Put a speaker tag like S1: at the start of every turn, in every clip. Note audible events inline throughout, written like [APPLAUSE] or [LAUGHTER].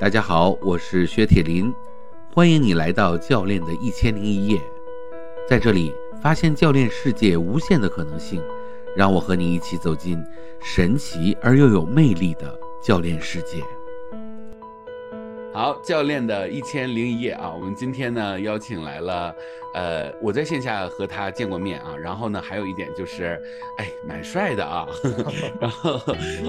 S1: 大家好，我是薛铁林，欢迎你来到教练的一千零一夜，在这里发现教练世界无限的可能性，让我和你一起走进神奇而又有魅力的教练世界。好，教练的一千零一夜啊，我们今天呢邀请来了，呃，我在线下和他见过面啊，然后呢还有一点就是，哎，蛮帅的啊，[LAUGHS] 然后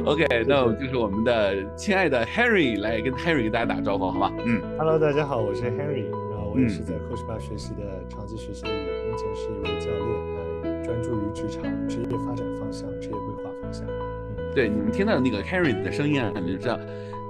S1: OK，那我就是我们的亲爱的 Harry 来跟 Harry 给大家打个招呼，好吧？
S2: 嗯，Hello，大家好，我是 Harry，然后我也是在 Coach Bar 学习的长期学习的人，目前是一位教练，呃，专注于职场职业发展方向、职业规划方向。
S1: 嗯，对，你们听到那个 Harry 的声音啊，你就知道。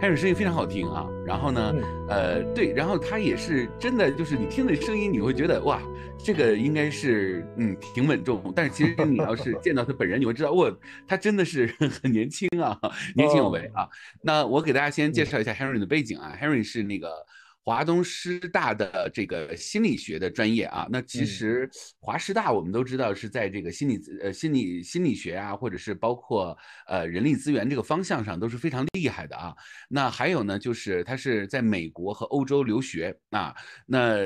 S1: Harry 声音非常好听啊，然后呢，呃，对，然后他也是真的，就是你听的声音，你会觉得哇，这个应该是嗯挺稳重，但是其实你要是见到他本人，你会知道哇，他真的是很年轻啊，[LAUGHS] 年轻有为啊。那我给大家先介绍一下 Harry 的背景啊，Harry 是那个。华东师大的这个心理学的专业啊，那其实华师大我们都知道是在这个心理呃心理心理学啊，或者是包括呃人力资源这个方向上都是非常厉害的啊。那还有呢，就是他是在美国和欧洲留学啊，那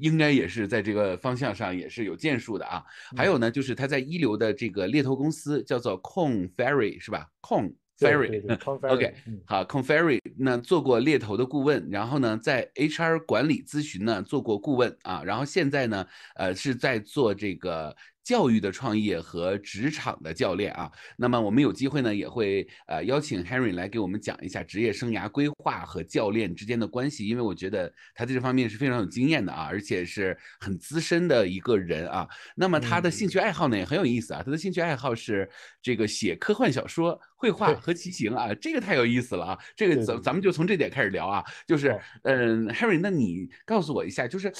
S1: 应该也是在这个方向上也是有建树的啊。还有呢，就是他在一流的这个猎头公司叫做 Con Ferry 是吧？Con Ferry，OK，好，Conferry，那做过猎头的顾问，然后呢，在 HR 管理咨询呢做过顾问啊，然后现在呢，呃，是在做这个。教育的创业和职场的教练啊，那么我们有机会呢，也会呃邀请 Henry 来给我们讲一下职业生涯规划和教练之间的关系，因为我觉得他在这方面是非常有经验的啊，而且是很资深的一个人啊。那么他的兴趣爱好呢也很有意思啊，他的兴趣爱好是这个写科幻小说、绘画和骑行啊，这个太有意思了啊。这个咱咱们就从这点开始聊啊，就是嗯，Harry，那你告诉我一下，就是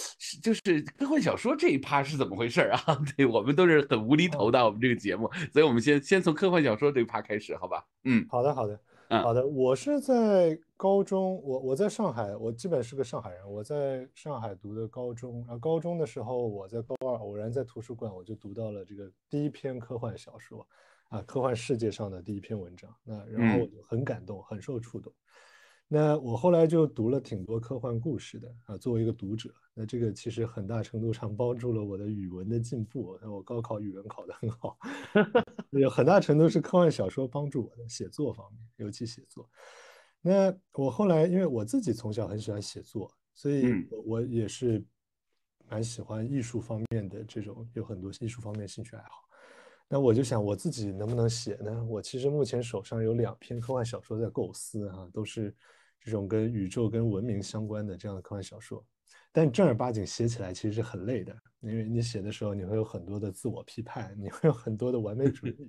S1: 就是科幻小说这一趴是怎么回事啊？[LAUGHS] 对我们。都是很无厘头的，我们这个节目，所以我们先先从科幻小说这一趴开始，好吧？
S2: 嗯，好的，好的，好的。我是在高中，我我在上海，我基本是个上海人。我在上海读的高中，然后高中的时候，我在高二偶然在图书馆，我就读到了这个第一篇科幻小说，啊，科幻世界上的第一篇文章。那然后我就很感动，很受触动。那我后来就读了挺多科幻故事的啊，作为一个读者，那这个其实很大程度上帮助了我的语文的进步。那我高考语文考得很好，[LAUGHS] 有很大程度是科幻小说帮助我的写作方面，尤其写作。那我后来因为我自己从小很喜欢写作，所以我也是蛮喜欢艺术方面的这种，有很多艺术方面兴趣爱好。那我就想我自己能不能写呢？我其实目前手上有两篇科幻小说在构思啊，都是。这种跟宇宙、跟文明相关的这样的科幻小说，但正儿八经写起来其实是很累的，因为你写的时候你会有很多的自我批判，你会有很多的完美主义，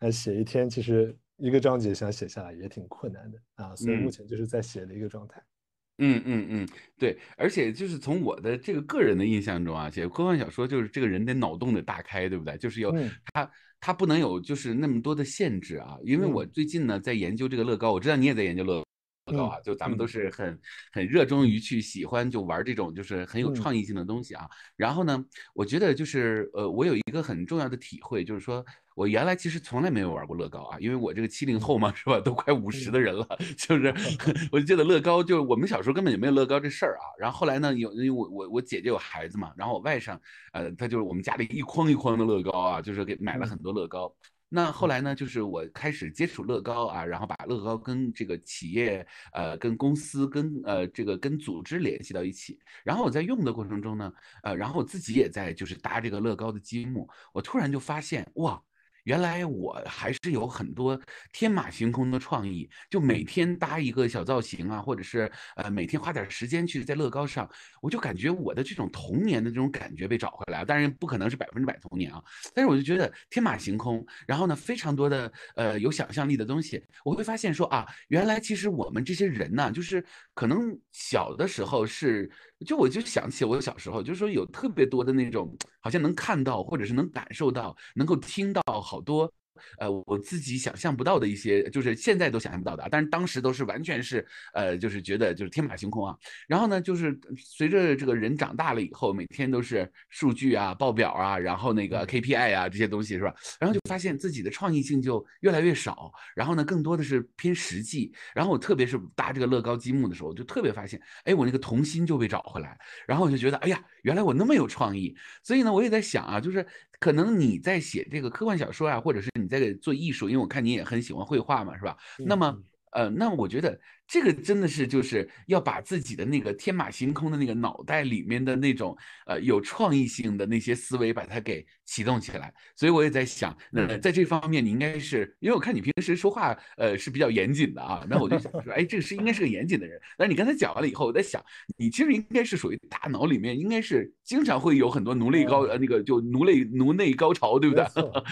S2: 呃，写一天其实一个章节想写下来也挺困难的啊，所以目前就是在写的一个状态。
S1: 嗯嗯嗯嗯，对，而且就是从我的这个个人的印象中啊，写科幻小说就是这个人得脑洞得大开，对不对？就是有他他不能有就是那么多的限制啊，因为我最近呢在研究这个乐高，我知道你也在研究乐。高啊，就咱们都是很很热衷于去喜欢就玩这种就是很有创意性的东西啊。然后呢，我觉得就是呃，我有一个很重要的体会，就是说我原来其实从来没有玩过乐高啊，因为我这个七零后嘛，是吧？都快五十的人了，就是 [LAUGHS] 我就觉得乐高就我们小时候根本就没有乐高这事儿啊。然后后来呢，有因为我我我姐姐有孩子嘛，然后我外甥呃，他就是我们家里一筐一筐的乐高啊，就是给买了很多乐高。那后来呢，就是我开始接触乐高啊，然后把乐高跟这个企业、呃，跟公司、跟呃这个跟组织联系到一起。然后我在用的过程中呢，呃，然后我自己也在就是搭这个乐高的积木，我突然就发现，哇！原来我还是有很多天马行空的创意，就每天搭一个小造型啊，或者是呃每天花点时间去在乐高上，我就感觉我的这种童年的这种感觉被找回来了。当然不可能是百分之百童年啊，但是我就觉得天马行空，然后呢非常多的呃有想象力的东西，我会发现说啊，原来其实我们这些人呢，就是可能小的时候是。就我就想起我小时候，就是说有特别多的那种，好像能看到或者是能感受到，能够听到好多呃我自己想象不到的一些，就是现在都想象不到的，但是当时都是完全是呃就是觉得就是天马行空啊。然后呢，就是随着这个人长大了以后，每天都是数据啊、报表啊，然后那个 KPI 啊这些东西是吧？然后就发现自己的创意性就越来越少，然后呢，更多的是偏实际。然后我特别是搭这个乐高积木的时候，就特别发现，哎，我那个童心就被找回来。然后我就觉得，哎呀，原来我那么有创意。所以呢，我也在想啊，就是可能你在写这个科幻小说啊，或者是你在做艺术，因为我看你也很喜欢绘画嘛，是吧？那么，呃，那我觉得这个真的是就是要把自己的那个天马行空的那个脑袋里面的那种呃有创意性的那些思维，把它给。启动起来，所以我也在想，那在这方面你应该是，因为我看你平时说话，呃，是比较严谨的啊。那我就想说，哎，这个是应该是个严谨的人。但是你刚才讲完了以后，我在想，你其实应该是属于大脑里面应该是经常会有很多颅内高呃那个就颅内颅内高潮，对不对？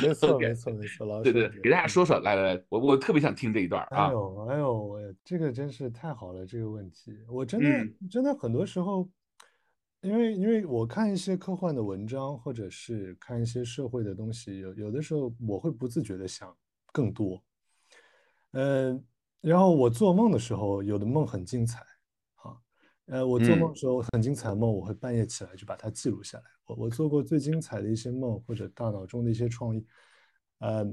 S2: 没错，没 [LAUGHS] 错，没错，老
S1: 师。对对，给大家说说，来来来，我我特别想听这一段
S2: 啊。哎呦，哎呦，这个真是太好了，这个问题，我真的真的很多时候。因为，因为我看一些科幻的文章，或者是看一些社会的东西，有有的时候我会不自觉的想更多。嗯，然后我做梦的时候，有的梦很精彩，啊，呃，我做梦的时候很精彩的梦，我会半夜起来就把它记录下来。我我做过最精彩的一些梦，或者大脑中的一些创意，呃，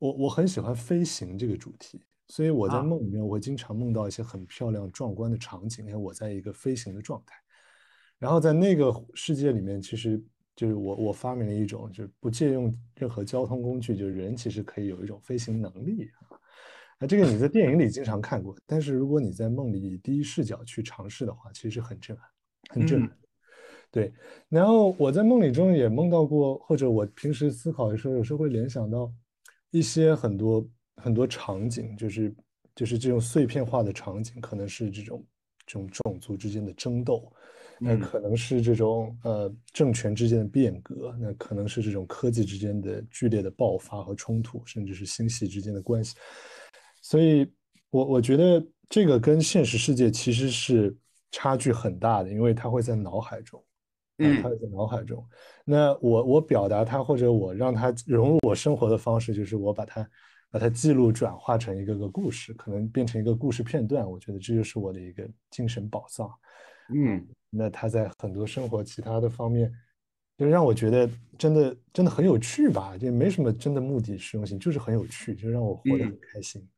S2: 我我很喜欢飞行这个主题，所以我在梦里面我会经常梦到一些很漂亮壮观的场景，因为我在一个飞行的状态。然后在那个世界里面，其实就是我我发明了一种，就是不借用任何交通工具，就是人其实可以有一种飞行能力啊。那这个你在电影里经常看过，但是如果你在梦里以第一视角去尝试的话，其实很震撼，很震撼。对。然后我在梦里中也梦到过，或者我平时思考的时候，有时候会联想到一些很多很多场景，就是就是这种碎片化的场景，可能是这种这种种族之间的争斗。那可能是这种呃政权之间的变革，那可能是这种科技之间的剧烈的爆发和冲突，甚至是星系之间的关系。所以，我我觉得这个跟现实世界其实是差距很大的，因为它会在脑海中，嗯，它会在脑海中。那我我表达他或者我让它融入我生活的方式，就是我把它把它记录转化成一个个故事，可能变成一个故事片段。我觉得这就是我的一个精神宝藏。
S1: 嗯。
S2: 那他在很多生活其他的方面，就让我觉得真的真的很有趣吧，就没什么真的目的实用性，就是很有趣，就让我活得很开心。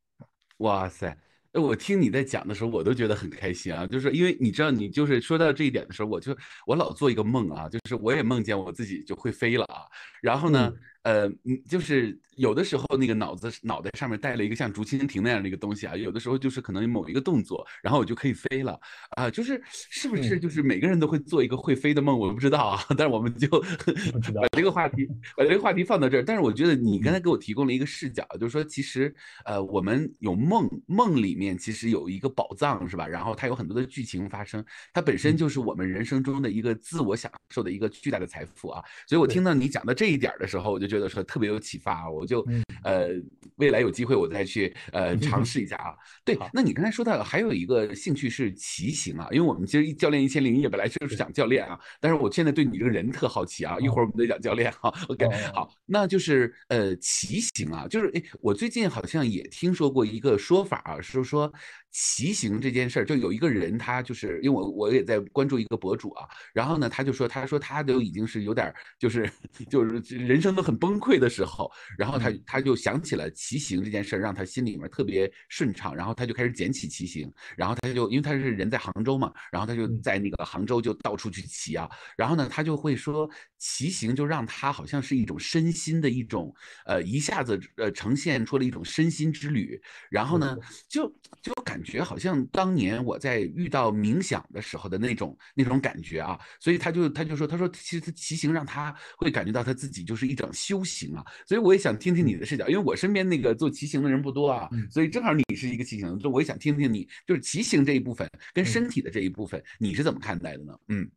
S1: 哇塞！哎，我听你在讲的时候，我都觉得很开心啊，就是因为你知道，你就是说到这一点的时候，我就我老做一个梦啊，就是我也梦见我自己就会飞了啊，然后呢。呃，嗯，就是有的时候那个脑子脑袋上面带了一个像竹蜻蜓那样的一个东西啊，有的时候就是可能某一个动作，然后我就可以飞了啊，就是是不是就是每个人都会做一个会飞的梦？我不知道啊，但是我们就把这个话题把这个话题放到这儿。但是我觉得你刚才给我提供了一个视角，就是说其实呃我们有梦，梦里面其实有一个宝藏是吧？然后它有很多的剧情发生，它本身就是我们人生中的一个自我享受的一个巨大的财富啊。所以我听到你讲到这一点的时候，我就。觉得说特别有启发，我就呃未来有机会我再去呃 [LAUGHS] 尝试一下啊。对，那你刚才说到还有一个兴趣是骑行啊，因为我们其实教练一千零一夜本来就是讲教练啊，但是我现在对你这个人特好奇啊，一会儿我们再讲教练哈。OK，好，那就是呃骑行啊，就是哎我最近好像也听说过一个说法啊，是说。骑行这件事儿，就有一个人，他就是因为我我也在关注一个博主啊，然后呢，他就说，他说他都已经是有点就是 [LAUGHS] 就是人生都很崩溃的时候，然后他他就想起了骑行这件事儿，让他心里面特别顺畅，然后他就开始捡起骑行，然后他就因为他是人在杭州嘛，然后他就在那个杭州就到处去骑啊，然后呢，他就会说骑行就让他好像是一种身心的一种呃一下子呃呈现出了一种身心之旅，然后呢就就感。感觉好像当年我在遇到冥想的时候的那种那种感觉啊，所以他就他就说，他说其实骑行让他会感觉到他自己就是一种修行啊，所以我也想听听你的视角，因为我身边那个做骑行的人不多啊，所以正好你是一个骑行，就我也想听听你就是骑行这一部分跟身体的这一部分你是怎么看待的呢？嗯。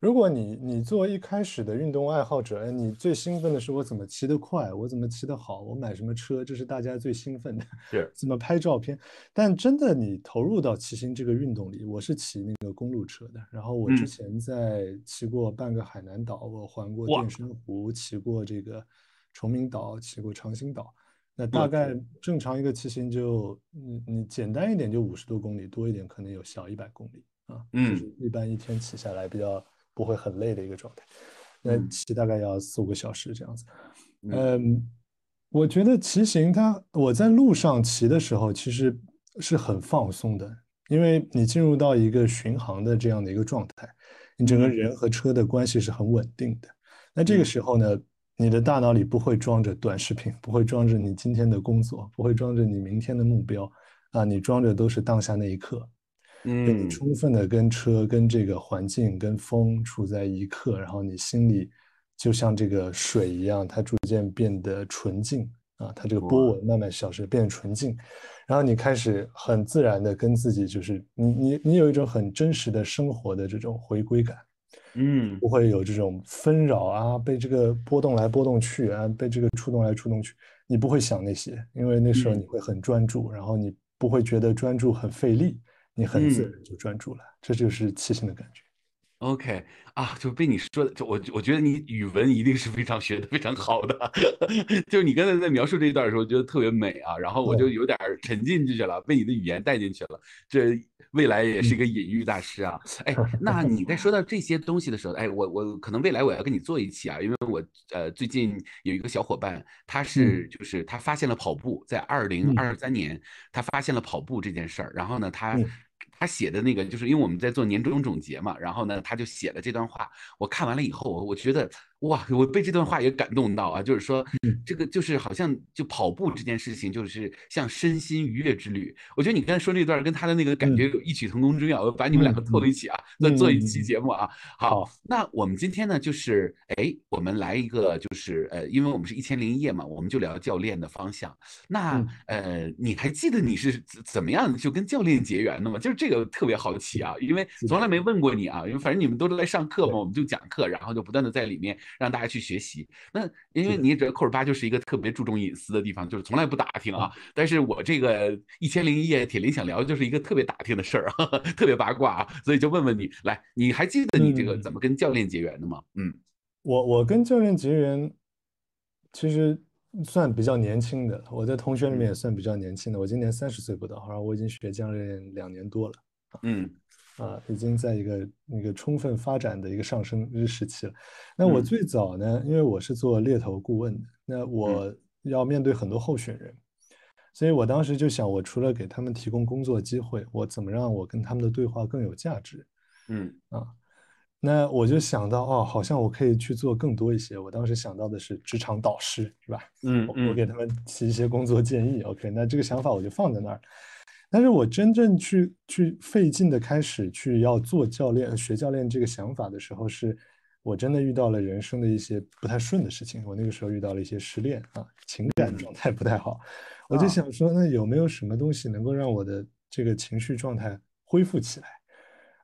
S2: 如果你你作为一开始的运动爱好者，你最兴奋的是我怎么骑得快，我怎么骑得好，我买什么车，这是大家最兴奋的。
S1: 是 [LAUGHS]
S2: 怎么拍照片？但真的你投入到骑行这个运动里，我是骑那个公路车的。然后我之前在骑过半个海南岛，我环过淀山湖，骑过这个崇明岛，骑过长兴岛。那大概正常一个骑行就，你你简单一点就五十多公里，多一点可能有小一百公里啊。嗯，就是一般一天骑下来比较不会很累的一个状态。那骑大概要四五个小时这样子。嗯，我觉得骑行它，我在路上骑的时候其实是很放松的，因为你进入到一个巡航的这样的一个状态，你整个人和车的关系是很稳定的。那这个时候呢？你的大脑里不会装着短视频，不会装着你今天的工作，不会装着你明天的目标，啊，你装着都是当下那一刻，
S1: 嗯，
S2: 你充分的跟车、跟这个环境、跟风处在一刻，然后你心里就像这个水一样，它逐渐变得纯净啊，它这个波纹慢慢消失，变纯净，然后你开始很自然的跟自己，就是你你你有一种很真实的生活的这种回归感。
S1: 嗯，
S2: 不会有这种纷扰啊，被这个波动来波动去啊，被这个触动来触动去，你不会想那些，因为那时候你会很专注，然后你不会觉得专注很费力，你很自然就专注了，这就是骑行的感觉。
S1: OK 啊，就被你说的，就我我觉得你语文一定是非常学的非常好的，[LAUGHS] 就是你刚才在描述这一段的时候，觉得特别美啊，然后我就有点沉浸进去了，被你的语言带进去了。这未来也是一个隐喻大师啊。哎，[LAUGHS] 那你在说到这些东西的时候，哎，我我可能未来我要跟你做一期啊，因为我呃最近有一个小伙伴，他是就是他发现了跑步，在二零二三年他发现了跑步这件事儿，然后呢他。他写的那个，就是因为我们在做年终总结嘛，然后呢，他就写了这段话。我看完了以后，我我觉得。哇，我被这段话也感动到啊！就是说，这个就是好像就跑步这件事情，就是像身心愉悦之旅。我觉得你刚才说那段跟他的那个感觉有异曲同工之妙。我把你们两个凑一起啊，再做一期节目啊。好，那我们今天呢，就是哎，我们来一个，就是呃，因为我们是一千零一夜嘛，我们就聊教练的方向。那呃，你还记得你是怎么样就跟教练结缘的吗？就是这个特别好奇啊，因为从来没问过你啊，因为反正你们都是来上课嘛，我们就讲课，然后就不断的在里面。让大家去学习。那因为你也知道，扣尔巴就是一个特别注重隐私的地方，就是从来不打听啊。但是我这个一千零一夜铁林想聊，就是一个特别打听的事儿啊，[LAUGHS] 特别八卦啊，所以就问问你，来，你还记得你这个怎么跟教练结缘的吗？嗯，
S2: 我我跟教练结缘，其实算比较年轻的，我在同学里面也算比较年轻的。我今年三十岁不到，然后我已经学教练两年多了。嗯。啊，已经在一个那个充分发展的一个上升日时期了。那我最早呢，因为我是做猎头顾问的，那我要面对很多候选人，所以我当时就想，我除了给他们提供工作机会，我怎么让我跟他们的对话更有价值？
S1: 嗯
S2: 啊，那我就想到，哦，好像我可以去做更多一些。我当时想到的是职场导师，是吧？
S1: 嗯
S2: 我给他们提一些工作建议。OK，那这个想法我就放在那儿。但是我真正去去费劲的开始去要做教练、学教练这个想法的时候，是我真的遇到了人生的一些不太顺的事情。我那个时候遇到了一些失恋啊，情感状态不太好。我就想说，那有没有什么东西能够让我的这个情绪状态恢复起来？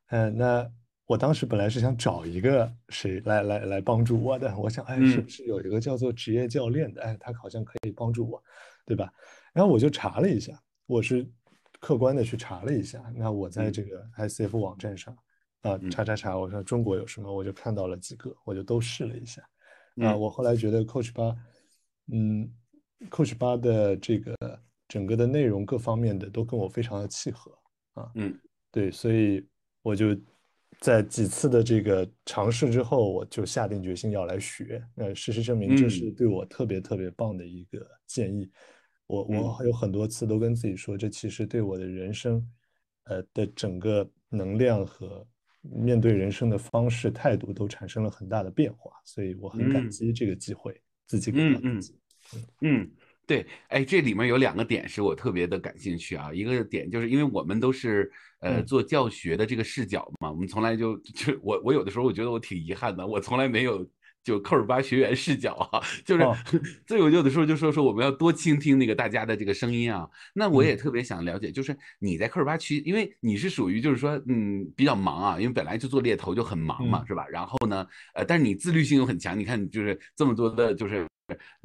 S2: 嗯，那我当时本来是想找一个谁来来来帮助我的。我想，哎，是不是有一个叫做职业教练的？哎，他好像可以帮助我，对吧？然后我就查了一下，我是。客观的去查了一下，那我在这个 ICF 网站上啊查查查，我说中国有什么，我就看到了几个，我就都试了一下。啊，我后来觉得 Coach 八，嗯，Coach 八的这个整个的内容各方面的都跟我非常的契合啊。
S1: 嗯，
S2: 对，所以我就在几次的这个尝试之后，我就下定决心要来学。那，事实证明这是对我特别特别棒的一个建议。我我有很多次都跟自己说，这其实对我的人生，呃的整个能量和面对人生的方式态度都产生了很大的变化，所以我很感激这个机会，自己给到自己。
S1: 嗯，对，哎，这里面有两个点是我特别的感兴趣啊，一个点就是因为我们都是呃做教学的这个视角嘛，我们从来就就我我有的时候我觉得我挺遗憾的，我从来没有。就科尔巴学员视角啊，就是，[LAUGHS] 所以我有的时候就说说我们要多倾听那个大家的这个声音啊。那我也特别想了解，就是你在科尔巴区，因为你是属于就是说嗯比较忙啊，因为本来就做猎头就很忙嘛，是吧？然后呢，呃，但是你自律性又很强，你看就是这么多的就是。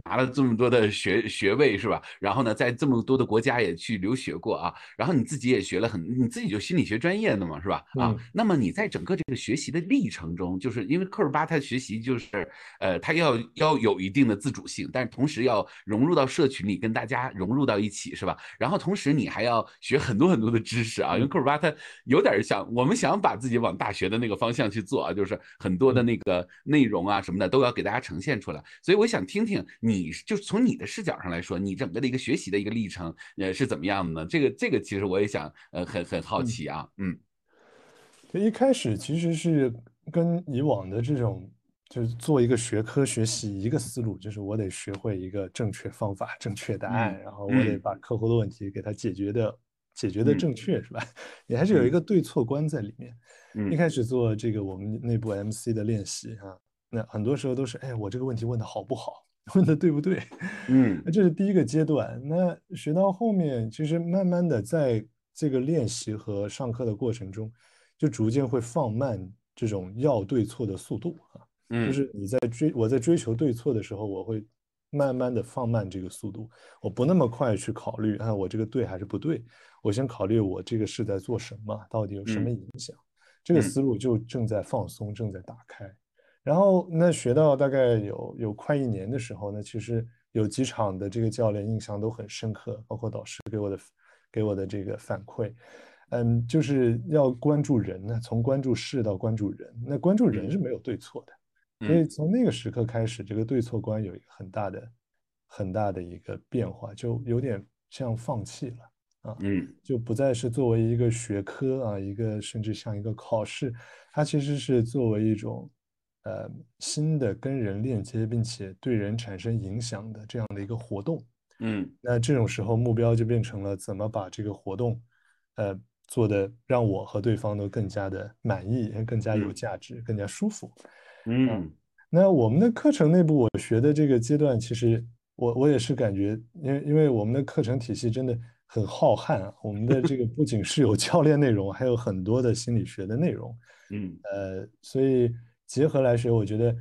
S1: 拿了这么多的学学位是吧？然后呢，在这么多的国家也去留学过啊，然后你自己也学了很，你自己就心理学专业的嘛是吧？啊，那么你在整个这个学习的历程中，就是因为科尔巴他学习就是，呃，他要要有一定的自主性，但是同时要融入到社群里，跟大家融入到一起是吧？然后同时你还要学很多很多的知识啊，因为科尔巴他有点想我们想把自己往大学的那个方向去做啊，就是很多的那个内容啊什么的都要给大家呈现出来，所以我想听听你。就从你的视角上来说，你整个的一个学习的一个历程，呃，是怎么样的呢？这个这个其实我也想，呃，很很好奇啊，嗯。
S2: 一开始其实是跟以往的这种，就是做一个学科学习一个思路，就是我得学会一个正确方法、正确答案，然后我得把客户的问题给他解决的解决的正确，是吧？你还是有一个对错观在里面。一开始做这个我们内部 MC 的练习啊，那很多时候都是，哎，我这个问题问的好不好？[LAUGHS] 问的对不对？[LAUGHS]
S1: 嗯，
S2: 那这是第一个阶段。那学到后面，其实慢慢的在这个练习和上课的过程中，就逐渐会放慢这种要对错的速度啊。嗯，就是你在追我在追求对错的时候，我会慢慢的放慢这个速度，我不那么快去考虑啊，我这个对还是不对？我先考虑我这个是在做什么，到底有什么影响？这个思路就正在放松，正在打开。然后那学到大概有有快一年的时候呢，其实有几场的这个教练印象都很深刻，包括导师给我的给我的这个反馈，嗯，就是要关注人呢，从关注事到关注人，那关注人是没有对错的，所以从那个时刻开始，这个对错观有一个很大的很大的一个变化，就有点像放弃了啊，嗯，就不再是作为一个学科啊，一个甚至像一个考试，它其实是作为一种。呃，新的跟人链接，并且对人产生影响的这样的一个活动，
S1: 嗯，
S2: 那这种时候目标就变成了怎么把这个活动，呃，做的让我和对方都更加的满意，更加有价值，更加舒服，
S1: 嗯，
S2: 那我们的课程内部我学的这个阶段，其实我我也是感觉，因为因为我们的课程体系真的很浩瀚啊，我们的这个不仅是有教练内容，还有很多的心理学的内容，
S1: 嗯，
S2: 呃，所以。结合来学，我觉得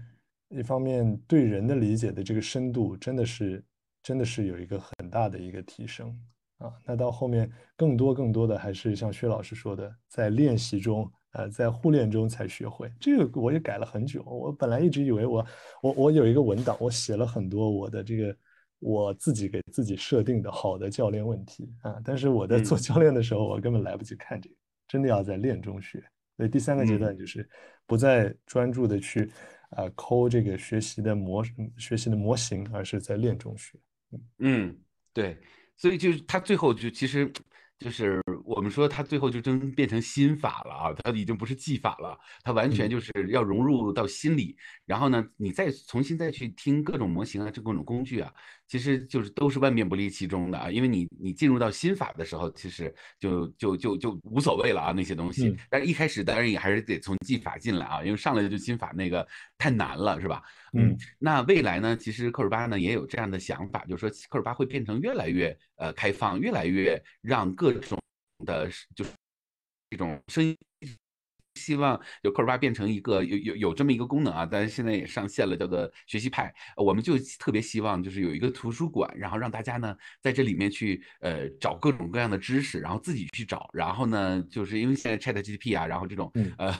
S2: 一方面对人的理解的这个深度，真的是真的是有一个很大的一个提升啊。那到后面更多更多的还是像薛老师说的，在练习中，呃，在互练中才学会。这个我也改了很久。我本来一直以为我我我有一个文档，我写了很多我的这个我自己给自己设定的好的教练问题啊。但是我在做教练的时候，我根本来不及看这个，真的要在练中学。所以第三个阶段就是不再专注的去啊抠这个学习的模学习的模型，而是在练中学。
S1: 嗯，对，所以就是他最后就其实。就是我们说，他最后就真变成心法了啊！他已经不是技法了，他完全就是要融入到心里。然后呢，你再重新再去听各种模型啊，这各种工具啊，其实就是都是万变不离其中的啊。因为你你进入到心法的时候，其实就就就就无所谓了啊，那些东西。但是一开始当然也还是得从技法进来啊，因为上来就心法那个太难了，是吧？嗯。那未来呢，其实科尔巴呢也有这样的想法，就是说科尔巴会变成越来越呃开放，越来越让各。各种的，就是这种声音，希望有科尔巴变成一个有有有这么一个功能啊，但是现在也上线了，叫做学习派。我们就特别希望就是有一个图书馆，然后让大家呢在这里面去呃找各种各样的知识，然后自己去找。然后呢，就是因为现在 Chat GPT 啊，然后这种呃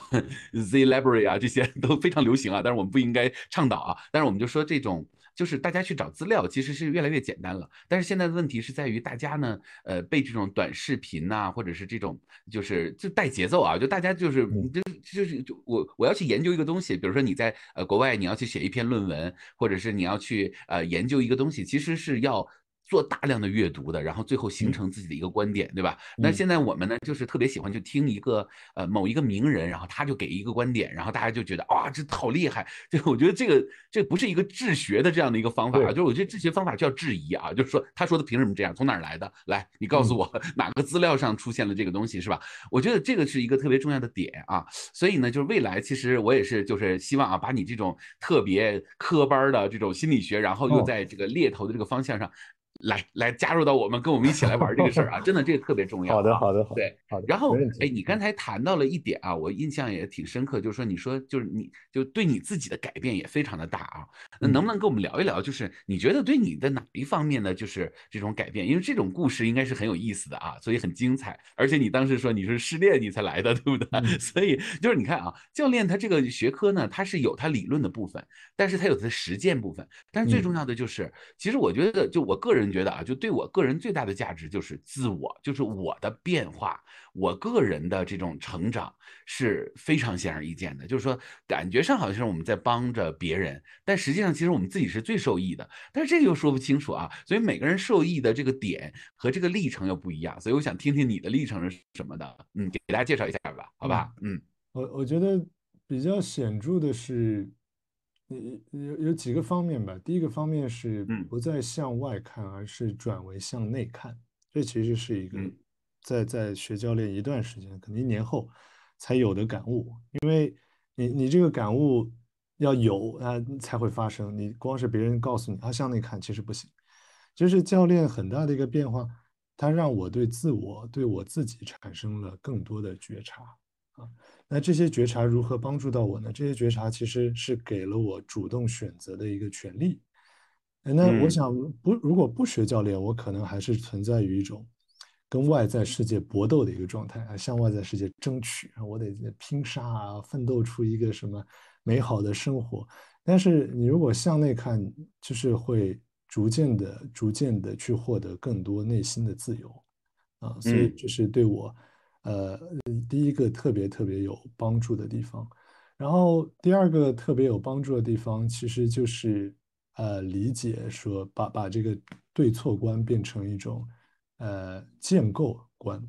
S1: Z Library 啊这些 [LAUGHS] 都非常流行啊，但是我们不应该倡导啊。但是我们就说这种。就是大家去找资料，其实是越来越简单了。但是现在的问题是在于大家呢，呃，被这种短视频呐，或者是这种，就是就带节奏啊，就大家就是就就是就我我要去研究一个东西，比如说你在呃国外你要去写一篇论文，或者是你要去呃研究一个东西，其实是要。做大量的阅读的，然后最后形成自己的一个观点，对吧？那现在我们呢，就是特别喜欢就听一个呃某一个名人，然后他就给一个观点，然后大家就觉得哇，这好厉害！就我觉得这个这不是一个治学的这样的一个方法啊，就是我觉得治学方法就要质疑啊，就是说他说的凭什么这样？从哪儿来的？来，你告诉我 [LAUGHS] 哪个资料上出现了这个东西，是吧？我觉得这个是一个特别重要的点啊。所以呢，就是未来其实我也是就是希望啊，把你这种特别科班的这种心理学，然后又在这个猎头的这个方向上。来来加入到我们，跟我们一起来玩这个事儿啊！真的，这个特别重要。
S2: 好的，好的，好。
S1: 对，
S2: 好的。
S1: 然后，哎，你刚才谈到了一点啊，我印象也挺深刻，就是说，你说就是你就对你自己的改变也非常的大啊。那能不能跟我们聊一聊？就是你觉得对你的哪一方面呢？就是这种改变，因为这种故事应该是很有意思的啊，所以很精彩。而且你当时说你是失恋你才来的，对不对？[LAUGHS] 所以就是你看啊，教练他这个学科呢，它是有他理论的部分，但是他有它的实践部分。但是最重要的就是，其实我觉得，就我个人觉得啊，就对我个人最大的价值就是自我，就是我的变化，我个人的这种成长是非常显而易见的。就是说，感觉上好像是我们在帮着别人，但实际上其实我们自己是最受益的。但是这个又说不清楚啊，所以每个人受益的这个点和这个历程又不一样。所以我想听听你的历程是什么的，嗯，给大家介绍一下吧，好吧？嗯，
S2: 我我觉得比较显著的是。有有有几个方面吧。第一个方面是不再向外看，而是转为向内看。这其实是一个在在学教练一段时间，可能一年后才有的感悟。因为你你这个感悟要有啊才会发生。你光是别人告诉你啊向内看，其实不行。就是教练很大的一个变化，他让我对自我对我自己产生了更多的觉察啊。那这些觉察如何帮助到我呢？这些觉察其实是给了我主动选择的一个权利。那我想不，如果不学教练，我可能还是存在于一种跟外在世界搏斗的一个状态啊，向外在世界争取啊，我得拼杀啊，奋斗出一个什么美好的生活。但是你如果向内看，就是会逐渐的、逐渐的去获得更多内心的自由啊，所以这是对我。呃，第一个特别特别有帮助的地方，然后第二个特别有帮助的地方，其实就是呃理解说把把这个对错观变成一种呃建构观，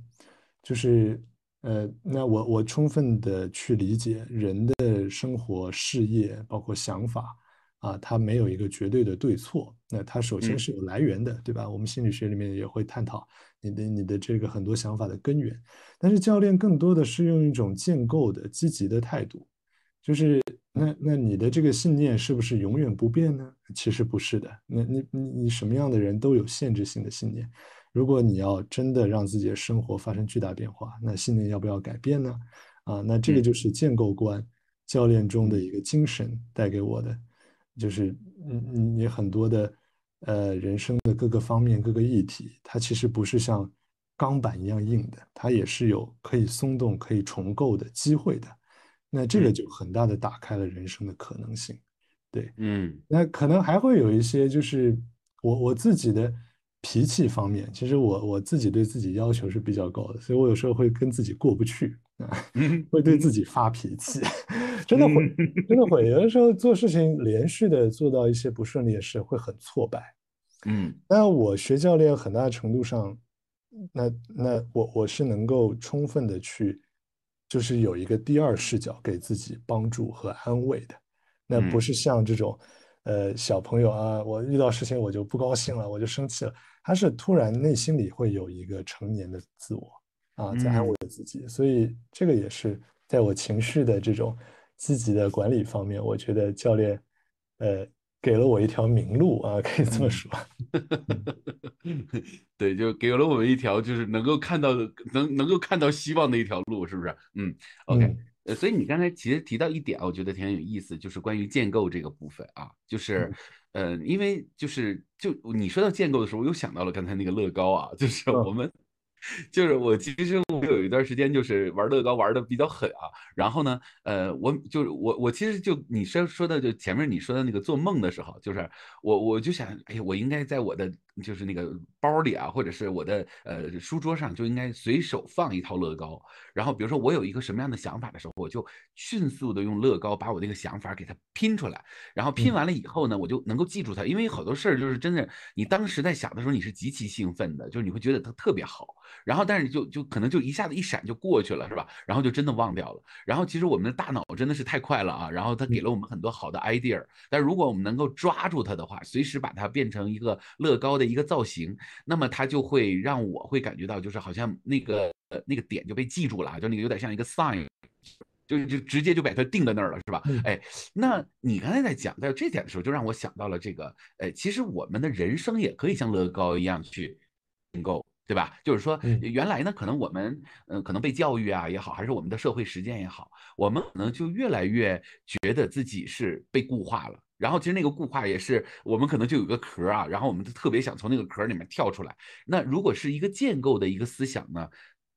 S2: 就是呃那我我充分的去理解人的生活、事业包括想法啊，它没有一个绝对的对错，那它首先是有来源的，对吧？我们心理学里面也会探讨。你的你的这个很多想法的根源，但是教练更多的是用一种建构的积极的态度，就是那那你的这个信念是不是永远不变呢？其实不是的，那你你你什么样的人都有限制性的信念，如果你要真的让自己的生活发生巨大变化，那信念要不要改变呢？啊，那这个就是建构观教练中的一个精神带给我的，就是你你你很多的。呃，人生的各个方面、各个议题，它其实不是像钢板一样硬的，它也是有可以松动、可以重构的机会的。那这个就很大的打开了人生的可能性。对，
S1: 嗯，
S2: 那可能还会有一些，就是我我自己的脾气方面，其实我我自己对自己要求是比较高的，所以我有时候会跟自己过不去啊，[LAUGHS] 会对自己发脾气，真的会，[LAUGHS] 真的会。有的时候做事情连续的做到一些不顺利的事，会很挫败。
S1: 嗯，
S2: 那我学教练很大程度上，那那我我是能够充分的去，就是有一个第二视角给自己帮助和安慰的，那不是像这种，呃小朋友啊，我遇到事情我就不高兴了，我就生气了，他是突然内心里会有一个成年的自我啊，在安慰自己，所以这个也是在我情绪的这种积极的管理方面，我觉得教练，呃。给了我一条明路啊，可以这么说。[LAUGHS]
S1: 对，就给了我们一条就是能够看到能能够看到希望的一条路，是不是？嗯，[LAUGHS] OK。呃，所以你刚才其实提到一点，我觉得挺有意思，就是关于建构这个部分啊，就是，呃，因为就是就你说到建构的时候，我又想到了刚才那个乐高啊，就是我们。就是我其实我有一段时间就是玩乐高玩的比较狠啊，然后呢，呃，我就是我我其实就你说说的就前面你说的那个做梦的时候，就是我我就想，哎呀，我应该在我的。就是那个包里啊，或者是我的呃书桌上，就应该随手放一套乐高。然后，比如说我有一个什么样的想法的时候，我就迅速的用乐高把我这个想法给它拼出来。然后拼完了以后呢，我就能够记住它。因为好多事儿就是真的，你当时在想的时候，你是极其兴奋的，就是你会觉得它特别好。然后，但是就就可能就一下子一闪就过去了，是吧？然后就真的忘掉了。然后，其实我们的大脑真的是太快了啊。然后它给了我们很多好的 idea，但如果我们能够抓住它的话，随时把它变成一个乐高的一个造型，那么它就会让我会感觉到，就是好像那个呃那个点就被记住了，就那个有点像一个 sign。就就直接就把它定在那儿了，是吧？哎，那你刚才在讲到这点的时候，就让我想到了这个，哎，其实我们的人生也可以像乐高一样去建构。对吧？就是说，原来呢，可能我们，嗯，可能被教育啊也好，还是我们的社会实践也好，我们可能就越来越觉得自己是被固化了。然后其实那个固化也是我们可能就有个壳啊，然后我们就特别想从那个壳里面跳出来。那如果是一个建构的一个思想呢？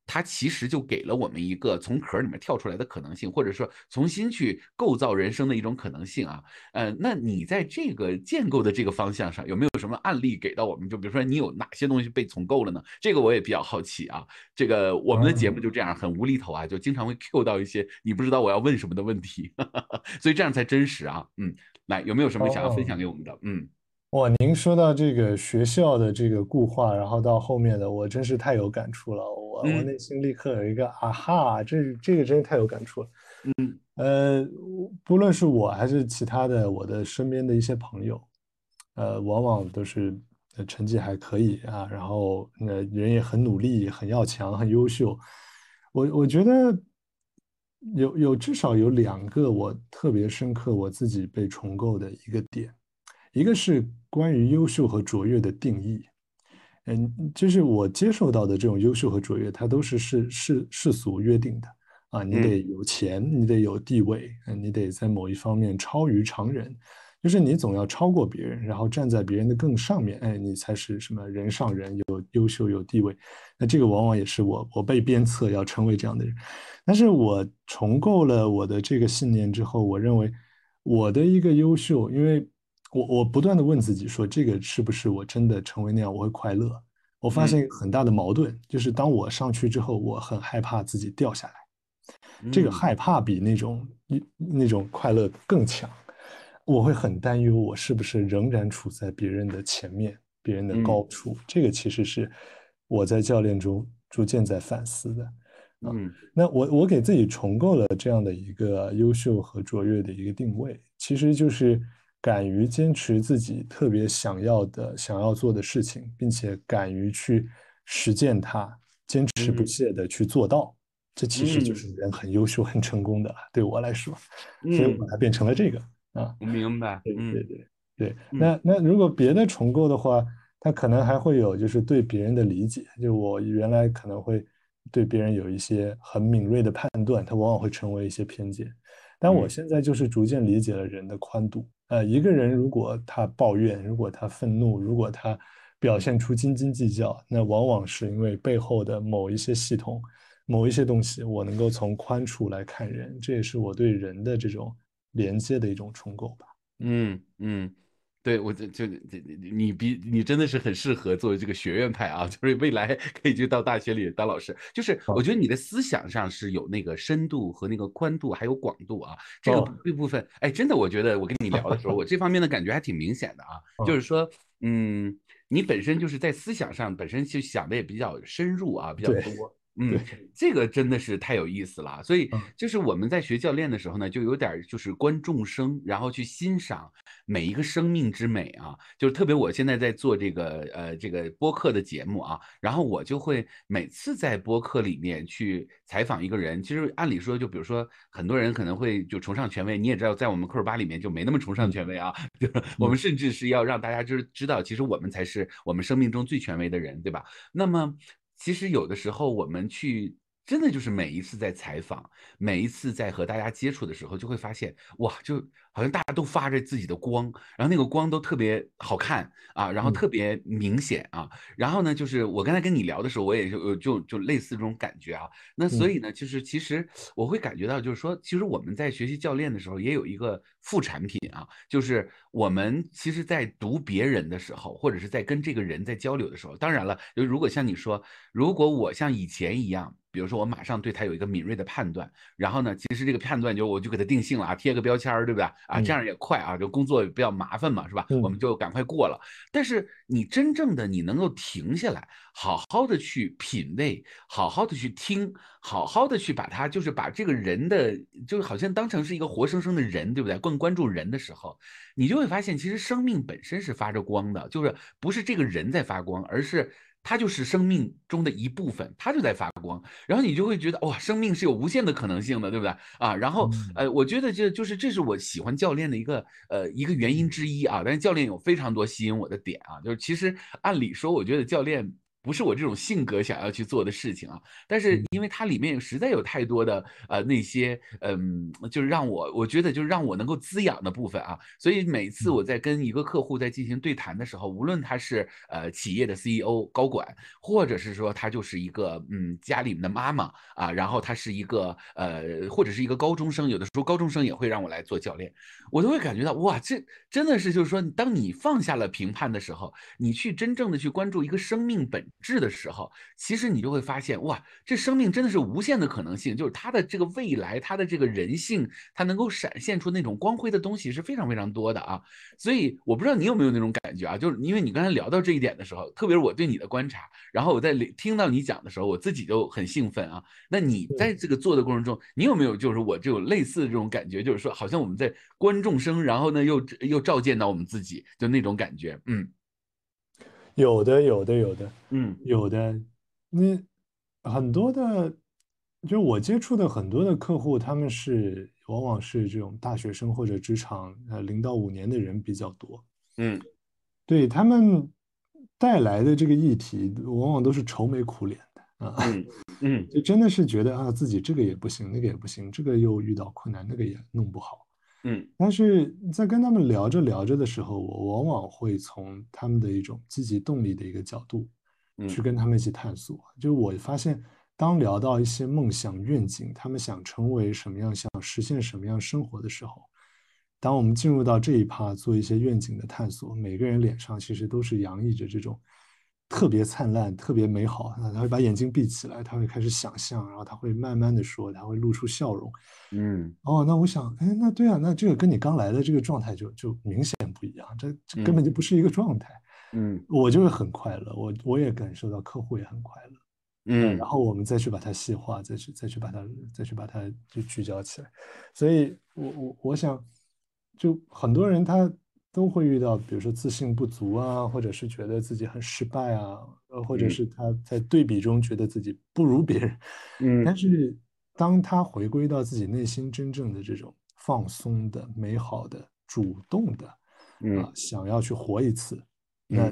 S1: 它其实就给了我们一个从壳里面跳出来的可能性，或者说重新去构造人生的一种可能性啊。呃，那你在这个建构的这个方向上有没有什么案例给到我们？就比如说你有哪些东西被重构了呢？这个我也比较好奇啊。这个我们的节目就这样很无厘头啊，就经常会 Q 到一些你不知道我要问什么的问题，[LAUGHS] 所以这样才真实啊。嗯，来有没有什么想要分享给我们的？嗯。
S2: 哇，您说到这个学校的这个固化，然后到后面的，我真是太有感触了。我我内心立刻有一个啊哈，这这个真是太有感触了。
S1: 嗯，
S2: 呃，不论是我还是其他的我的身边的一些朋友，呃，往往都是成绩还可以啊，然后呃人也很努力，很要强，很优秀。我我觉得有有至少有两个我特别深刻，我自己被重构的一个点。一个是关于优秀和卓越的定义，嗯，就是我接受到的这种优秀和卓越，它都是世世世俗约定的。啊，你得有钱，你得有地位，你得在某一方面超于常人，就是你总要超过别人，然后站在别人的更上面，哎，你才是什么人上人，有优秀有地位。那这个往往也是我我被鞭策要成为这样的人，但是我重构了我的这个信念之后，我认为我的一个优秀，因为。我我不断的问自己说，这个是不是我真的成为那样我会快乐？我发现很大的矛盾，就是当我上去之后，我很害怕自己掉下来，这个害怕比那种那种快乐更强。我会很担忧，我是不是仍然处在别人的前面，别人的高处？这个其实是我在教练中逐渐在反思的。
S1: 嗯，
S2: 那我我给自己重构了这样的一个优秀和卓越的一个定位，其实就是。敢于坚持自己特别想要的、想要做的事情，并且敢于去实践它，坚持不懈的去做到，这其实就是人很优秀、很成功的了。对我来说，所以我把它变成了这个啊。
S1: 我明白。
S2: 对对对对。那那如果别的重构的话，它可能还会有就是对别人的理解，就我原来可能会对别人有一些很敏锐的判断，它往往会成为一些偏见。但我现在就是逐渐理解了人的宽度。呃，一个人如果他抱怨，如果他愤怒，如果他表现出斤斤计较，那往往是因为背后的某一些系统、某一些东西，我能够从宽处来看人，这也是我对人的这种连接的一种重构吧。
S1: 嗯嗯。对，我就就你比你真的是很适合作为这个学院派啊，[LAUGHS] 就是未来可以去到大学里当老师。就是我觉得你的思想上是有那个深度和那个宽度还有广度啊，这个这部分，哎，真的，我觉得我跟你聊的时候，[LAUGHS] 我这方面的感觉还挺明显的啊。就是说，嗯，你本身就是在思想上本身就想的也比较深入啊，比较多。嗯，这个真的是太有意思了。所以就是我们在学教练的时候呢，就有点就是观众生，然后去欣赏每一个生命之美啊。就是特别我现在在做这个呃这个播客的节目啊，然后我就会每次在播客里面去采访一个人。其实按理说，就比如说很多人可能会就崇尚权威，你也知道，在我们科尔巴里面就没那么崇尚权威啊。[LAUGHS] 就是我们甚至是要让大家就是知道，其实我们才是我们生命中最权威的人，对吧？那么。其实有的时候，我们去真的就是每一次在采访，每一次在和大家接触的时候，就会发现，哇，就好像大家都发着自己的光，然后那个光都特别好看啊，然后特别明显啊。然后呢，就是我刚才跟你聊的时候，我也就就就类似这种感觉啊。那所以呢，就是其实我会感觉到，就是说，其实我们在学习教练的时候，也有一个副产品啊，就是我们其实，在读别人的时候，或者是在跟这个人在交流的时候，当然了，就如果像你说。如果我像以前一样，比如说我马上对他有一个敏锐的判断，然后呢，其实这个判断就我就给他定性了啊，贴个标签儿，对不对啊？这样也快啊，就工作也比较麻烦嘛，是吧？我们就赶快过了。但是你真正的你能够停下来，好好的去品味，好好的去听，好好的去把它就是把这个人的，就好像当成是一个活生生的人，对不对？更关注人的时候，你就会发现，其实生命本身是发着光的，就是不是这个人在发光，而是。它就是生命中的一部分，它就在发光，然后你就会觉得哇，生命是有无限的可能性的，对不对啊？然后呃，我觉得这就是这是我喜欢教练的一个呃一个原因之一啊。但是教练有非常多吸引我的点啊，就是其实按理说，我觉得教练。不是我这种性格想要去做的事情啊，但是因为它里面实在有太多的呃那些嗯，就是让我我觉得就是让我能够滋养的部分啊，所以每次我在跟一个客户在进行对谈的时候，无论他是呃企业的 CEO 高管，或者是说他就是一个嗯家里面的妈妈啊，然后他是一个呃或者是一个高中生，有的时候高中生也会让我来做教练，我都会感觉到哇，这真的是就是说，当你放下了评判的时候，你去真正的去关注一个生命本。质的时候，其实你就会发现，哇，这生命真的是无限的可能性，就是它的这个未来，它的这个人性，它能够闪现出那种光辉的东西是非常非常多的啊。所以我不知道你有没有那种感觉啊，就是因为你刚才聊到这一点的时候，特别是我对你的观察，然后我在听到你讲的时候，我自己就很兴奋啊。那你在这个做的过程中，你有没有就是我这种类似的这种感觉，就是说好像我们在观众生，然后呢又又照见到我们自己，就那种感觉，嗯。
S2: 有的，有的，有的，
S1: 嗯，
S2: 有的。那很多的，就我接触的很多的客户，他们是往往是这种大学生或者职场呃零到五年的人比较多。
S1: 嗯，
S2: 对他们带来的这个议题，往往都是愁眉苦脸的啊。
S1: 嗯嗯，[LAUGHS]
S2: 就真的是觉得啊，自己这个也不行，那个也不行，这个又遇到困难，那个也弄不好。
S1: 嗯，
S2: 但是在跟他们聊着聊着的时候，我往往会从他们的一种积极动力的一个角度，去跟他们一起探索。就我发现，当聊到一些梦想愿景，他们想成为什么样，想实现什么样生活的时候，当我们进入到这一趴做一些愿景的探索，每个人脸上其实都是洋溢着这种。特别灿烂，特别美好啊！他会把眼睛闭起来，他会开始想象，然后他会慢慢的说，他会露出笑容。
S1: 嗯，
S2: 哦，那我想，哎，那对啊，那这个跟你刚来的这个状态就就明显不一样，这这根本就不是一个状态。
S1: 嗯，
S2: 我就会很快乐，我我也感受到客户也很快乐。
S1: 嗯，
S2: 然后我们再去把它细化，再去再去把它再去把它就聚焦起来。所以我我我想，就很多人他。都会遇到，比如说自信不足啊，或者是觉得自己很失败啊，呃，或者是他在对比中觉得自己不如别人。
S1: 嗯，
S2: 但是当他回归到自己内心真正的这种放松的、美好的、主动的，啊，想要去活一次，那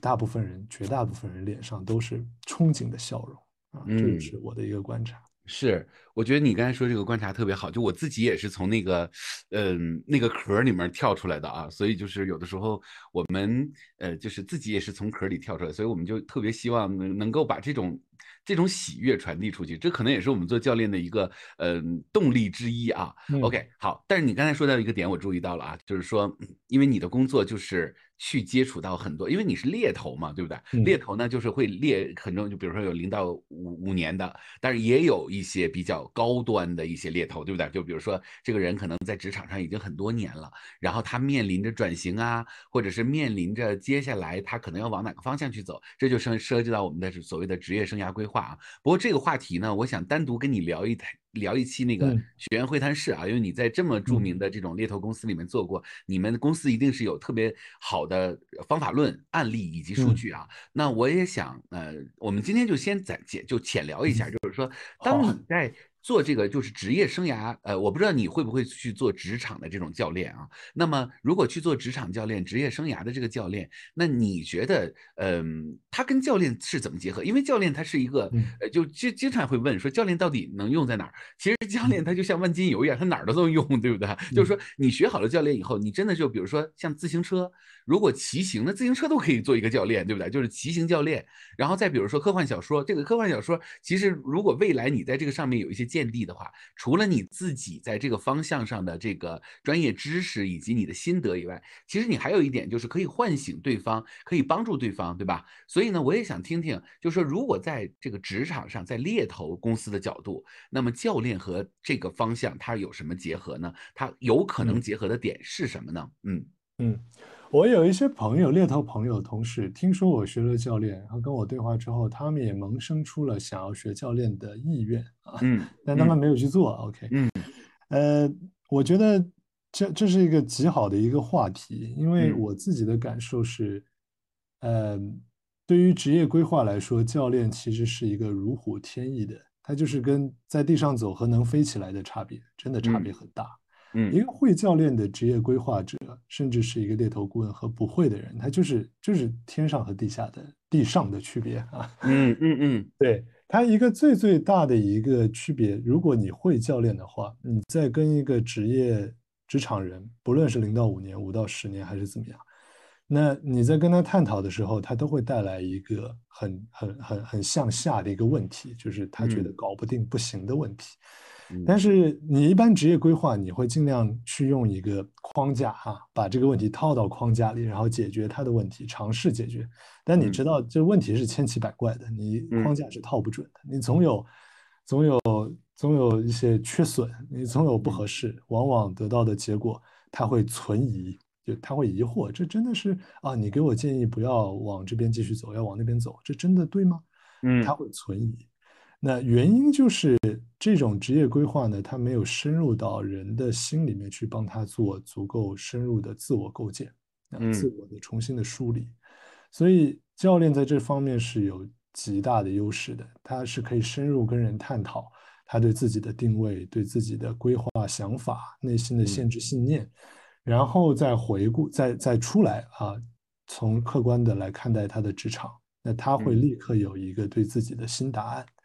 S2: 大部分人、绝大部分人脸上都是憧憬的笑容啊，这是我的一个观察。
S1: 是，我觉得你刚才说这个观察特别好，就我自己也是从那个，嗯，那个壳里面跳出来的啊，所以就是有的时候我们，呃，就是自己也是从壳里跳出来，所以我们就特别希望能能够把这种。这种喜悦传递出去，这可能也是我们做教练的一个呃动力之一啊。OK，好，但是你刚才说到一个点，我注意到了啊，就是说，因为你的工作就是去接触到很多，因为你是猎头嘛，对不对？猎头呢，就是会猎很多，就比如说有零到五五年的，但是也有一些比较高端的一些猎头，对不对？就比如说这个人可能在职场上已经很多年了，然后他面临着转型啊，或者是面临着接下来他可能要往哪个方向去走，这就涉涉及到我们的所谓的职业生涯规划。啊，不过这个话题呢，我想单独跟你聊一谈，聊一期那个学员会谈室啊，因为你在这么著名的这种猎头公司里面做过，你们公司一定是有特别好的方法论、案例以及数据啊。那我也想，呃，我们今天就先暂简就浅聊一下，就是说，当你在。做这个就是职业生涯，呃，我不知道你会不会去做职场的这种教练啊？那么如果去做职场教练、职业生涯的这个教练，那你觉得，嗯，他跟教练是怎么结合？因为教练他是一个，呃，就经经常会问说，教练到底能用在哪儿？其实教练他就像万金油一样，他哪儿都能用，对不对？就是说你学好了教练以后，你真的就比如说像自行车，如果骑行的自行车都可以做一个教练，对不对？就是骑行教练。然后再比如说科幻小说，这个科幻小说其实如果未来你在这个上面有一些建建立的话，除了你自己在这个方向上的这个专业知识以及你的心得以外，其实你还有一点就是可以唤醒对方，可以帮助对方，对吧？所以呢，我也想听听，就是说，如果在这个职场上，在猎头公司的角度，那么教练和这个方向它有什么结合呢？它有可能结合的点是什么呢？
S2: 嗯嗯。我有一些朋友，猎头朋友、同事，听说我学了教练，然后跟我对话之后，他们也萌生出了想要学教练的意愿啊。
S1: 嗯，[LAUGHS]
S2: 但他们没有去做。OK。
S1: 嗯，
S2: 呃，我觉得这这是一个极好的一个话题，因为我自己的感受是，呃，对于职业规划来说，教练其实是一个如虎添翼的，它就是跟在地上走和能飞起来的差别，真的差别很大。
S1: 嗯，
S2: 一个会教练的职业规划者，甚至是一个猎头顾问和不会的人，他就是就是天上和地下的地上的区别啊。
S1: 嗯嗯嗯，[LAUGHS]
S2: 对他一个最最大的一个区别，如果你会教练的话，你在跟一个职业职场人，不论是零到五年、五到十年还是怎么样，那你在跟他探讨的时候，他都会带来一个很很很很向下的一个问题，就是他觉得搞不定、不行的问题。但是你一般职业规划，你会尽量去用一个框架哈，把这个问题套到框架里，然后解决它的问题，尝试解决。但你知道，这问题是千奇百怪的，你框架是套不准的，你总有总有总有一些缺损，你总有不合适，往往得到的结果他会存疑，就他会疑惑，这真的是啊？你给我建议不要往这边继续走，要往那边走，这真的对吗？
S1: 嗯，
S2: 他会存疑。那原因就是这种职业规划呢，它没有深入到人的心里面去，帮他做足够深入的自我构建，啊，自我的重新的梳理。所以教练在这方面是有极大的优势的，他是可以深入跟人探讨他对自己的定位、对自己的规划想法、内心的限制信念，然后再回顾、再再出来啊，从客观的来看待他的职场，那他会立刻有一个对自己的新答案。
S1: 嗯，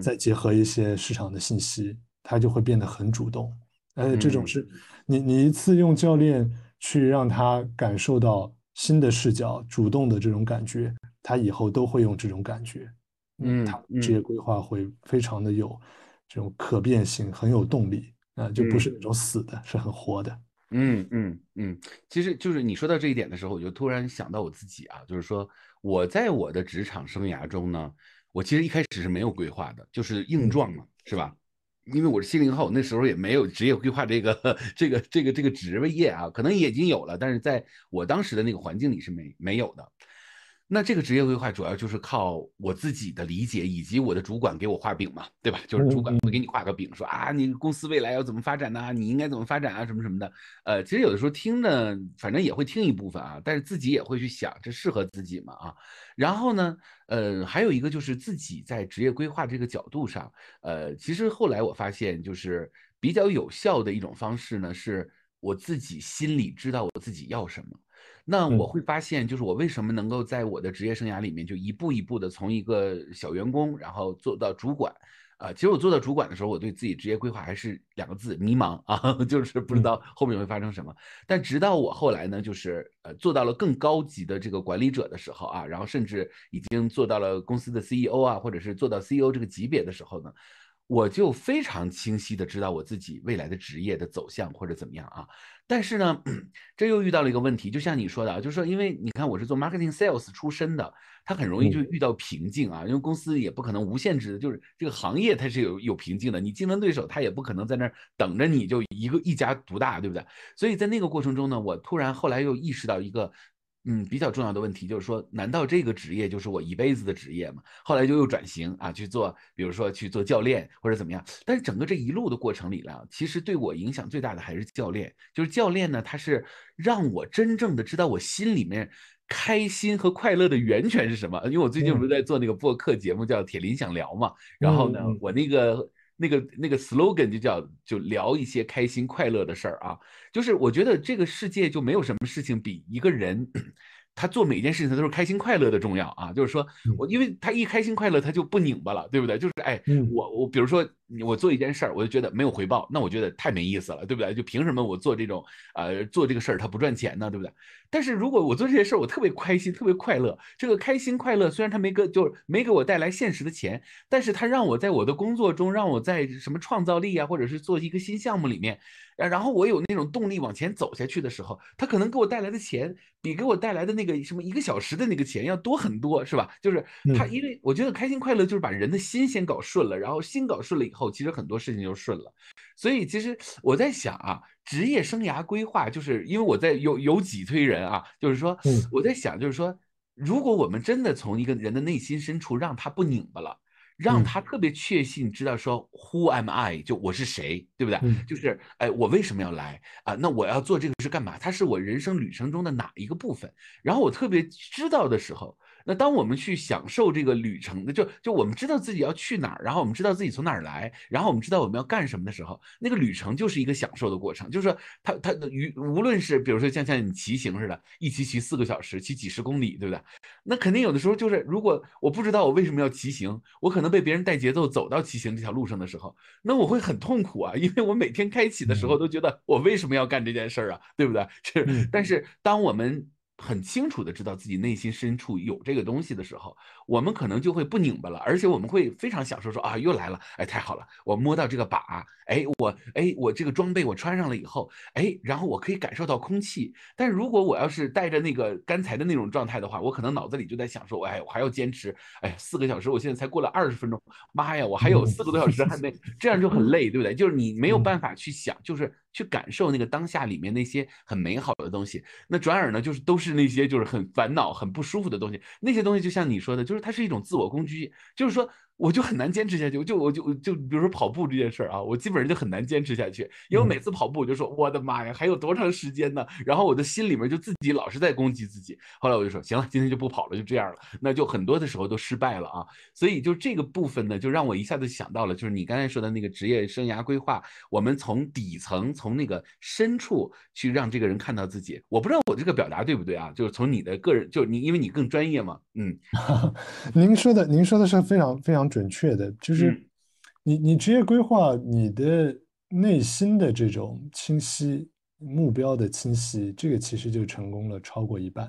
S2: 再结合一些市场的信息，他就会变得很主动。而且这种是，你你一次用教练去让他感受到新的视角、主动的这种感觉，他以后都会用这种感觉。
S1: 嗯，
S2: 他职业规划会非常的有这种可变性，很有动力啊，就不是那种死的，是很活的。
S1: 嗯嗯嗯，其实就是你说到这一点的时候，我就突然想到我自己啊，就是说我在我的职场生涯中呢。我其实一开始是没有规划的，就是硬撞嘛，是吧？因为我是七零后，那时候也没有职业规划这个这个这个这个职业啊，可能也已经有了，但是在我当时的那个环境里是没没有的。那这个职业规划主要就是靠我自己的理解，以及我的主管给我画饼嘛，对吧？就是主管会给你画个饼，说啊，你公司未来要怎么发展呢？你应该怎么发展啊？什么什么的。呃，其实有的时候听呢，反正也会听一部分啊，但是自己也会去想，这适合自己吗？啊，然后呢，呃，还有一个就是自己在职业规划这个角度上，呃，其实后来我发现，就是比较有效的一种方式呢，是我自己心里知道我自己要什么。那我会发现，就是我为什么能够在我的职业生涯里面，就一步一步的从一个小员工，然后做到主管，啊，其实我做到主管的时候，我对自己职业规划还是两个字：迷茫啊，[LAUGHS] 就是不知道后面会发生什么。但直到我后来呢，就是呃做到了更高级的这个管理者的时候啊，然后甚至已经做到了公司的 CEO 啊，或者是做到 CEO 这个级别的时候呢。我就非常清晰的知道我自己未来的职业的走向或者怎么样啊，但是呢，[CLEARS THROAT] 这又遇到了一个问题，就像你说的啊，就是说，因为你看我是做 marketing sales 出身的，他很容易就遇到瓶颈啊，因为公司也不可能无限制的，就是这个行业它是有有瓶颈的，你竞争对手他也不可能在那儿等着你就一个一家独大，对不对？所以在那个过程中呢，我突然后来又意识到一个。嗯，比较重要的问题就是说，难道这个职业就是我一辈子的职业吗？后来就又转型啊，去做，比如说去做教练或者怎么样。但是整个这一路的过程里呢，其实对我影响最大的还是教练。就是教练呢，他是让我真正的知道我心里面开心和快乐的源泉是什么。因为我最近不是在做那个播客节目叫《铁林想聊》嘛，然后呢，我那个。那个那个 slogan 就叫就聊一些开心快乐的事儿啊，就是我觉得这个世界就没有什么事情比一个人他做每件事情他都是开心快乐的重要啊，就是说我因为他一开心快乐他就不拧巴了，对不对？就是哎，我我比如说我做一件事儿，我就觉得没有回报，那我觉得太没意思了，对不对？就凭什么我做这种呃做这个事儿他不赚钱呢，对不对？但是如果我做这些事儿，我特别开心，特别快乐。这个开心快乐虽然它没给，就是没给我带来现实的钱，但是他让我在我的工作中，让我在什么创造力啊，或者是做一个新项目里面，然后我有那种动力往前走下去的时候，他可能给我带来的钱，比给我带来的那个什么一个小时的那个钱要多很多，是吧？就是他，因为我觉得开心快乐就是把人的心先搞顺了，然后心搞顺了以后，其实很多事情就顺了。所以其实我在想啊。职业生涯规划，就是因为我在有有几推人啊，就是说，我在想，就是说，如果我们真的从一个人的内心深处让他不拧巴了，让他特别确信知道说 Who am I？就我是谁，对不对？就是哎，我为什么要来啊？那我要做这个是干嘛？它是我人生旅程中的哪一个部分？然后我特别知道的时候。那当我们去享受这个旅程的，就就我们知道自己要去哪儿，然后我们知道自己从哪儿来，然后我们知道我们要干什么的时候，那个旅程就是一个享受的过程。就是说，它它的与无论是比如说像像你骑行似的，一骑骑四个小时，骑几十公里，对不对？那肯定有的时候就是，如果我不知道我为什么要骑行，我可能被别人带节奏走到骑行这条路上的时候，那我会很痛苦啊，因为我每天开启的时候都觉得我为什么要干这件事儿啊，对不对？是，但是当我们。很清楚的知道自己内心深处有这个东西的时候，我们可能就会不拧巴了，而且我们会非常享受说啊，又来了，哎，太好了，我摸到这个把，哎，我，哎，我这个装备我穿上了以后，哎，然后我可以感受到空气。但如果我要是带着那个刚才的那种状态的话，我可能脑子里就在想说，哎，我还要坚持，哎，四个小时，我现在才过了二十分钟，妈呀，我还有四个多小时还没，这样就很累，对不对？就是你没有办法去想，就是。去感受那个当下里面那些很美好的东西，那转而呢，就是都是那些就是很烦恼、很不舒服的东西。那些东西就像你说的，就是它是一种自我攻击，就是说。我就很难坚持下去，我就我就就比如说跑步这件事儿啊，我基本上就很难坚持下去，因为我每次跑步我就说我的妈呀，还有多长时间呢？然后我的心里面就自己老是在攻击自己。后来我就说行了，今天就不跑了，就这样了。那就很多的时候都失败了啊。所以就这个部分呢，就让我一下子想到了，就是你刚才说的那个职业生涯规划，我们从底层从那个深处去让这个人看到自己。我不知道我这个表达对不对啊？就是从你的个人，就你因为你更专业嘛，嗯，[LAUGHS]
S2: 您说的您说的是非常非常。准确的，就是你你职业规划，你的内心的这种清晰目标的清晰，这个其实就成功了超过一半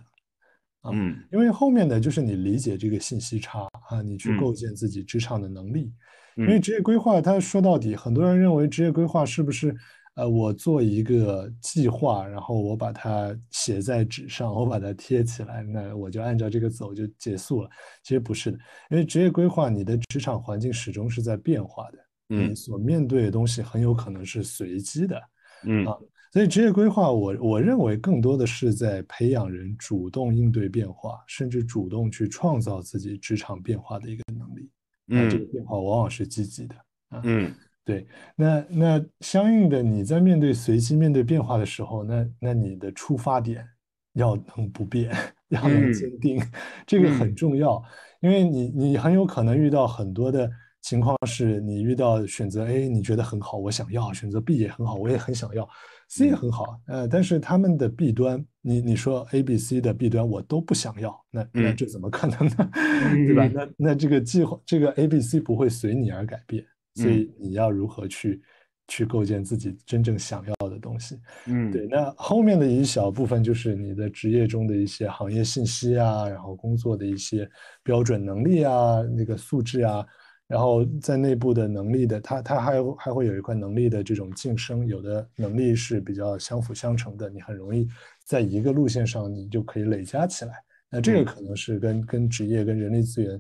S2: 啊。嗯，因为后面的就是你理解这个信息差啊，你去构建自己职场的能力。因为职业规划，它说到底，很多人认为职业规划是不是？呃，我做一个计划，然后我把它写在纸上，我把它贴起来，那我就按照这个走就结束了。其实不是的，因为职业规划，你的职场环境始终是在变化的，
S1: 嗯，
S2: 你所面对的东西很有可能是随机的，嗯啊，所以职业规划，我我认为更多的是在培养人主动应对变化，甚至主动去创造自己职场变化的一个能力。嗯，这个变化往往是积极的，
S1: 嗯。
S2: 对，那那相应的，你在面对随机、面对变化的时候，那那你的出发点要能不变，要能坚定，这个很重要，因为你你很有可能遇到很多的情况，是你遇到选择 A，你觉得很好，我想要；选择 B 也很好，我也很想要；C 也很好，呃，但是他们的弊端，你你说 A、B、C 的弊端我都不想要，那那这怎么可能呢？[LAUGHS] 对吧？那那这个计划，这个 A、B、C 不会随你而改变。所以你要如何去去构建自己真正想要的东西？
S1: 嗯，
S2: 对。那后面的一小部分就是你的职业中的一些行业信息啊，然后工作的一些标准能力啊，那个素质啊，然后在内部的能力的，它它还还会有一块能力的这种晋升，有的能力是比较相辅相成的，你很容易在一个路线上你就可以累加起来。那这个可能是跟跟职业跟人力资源，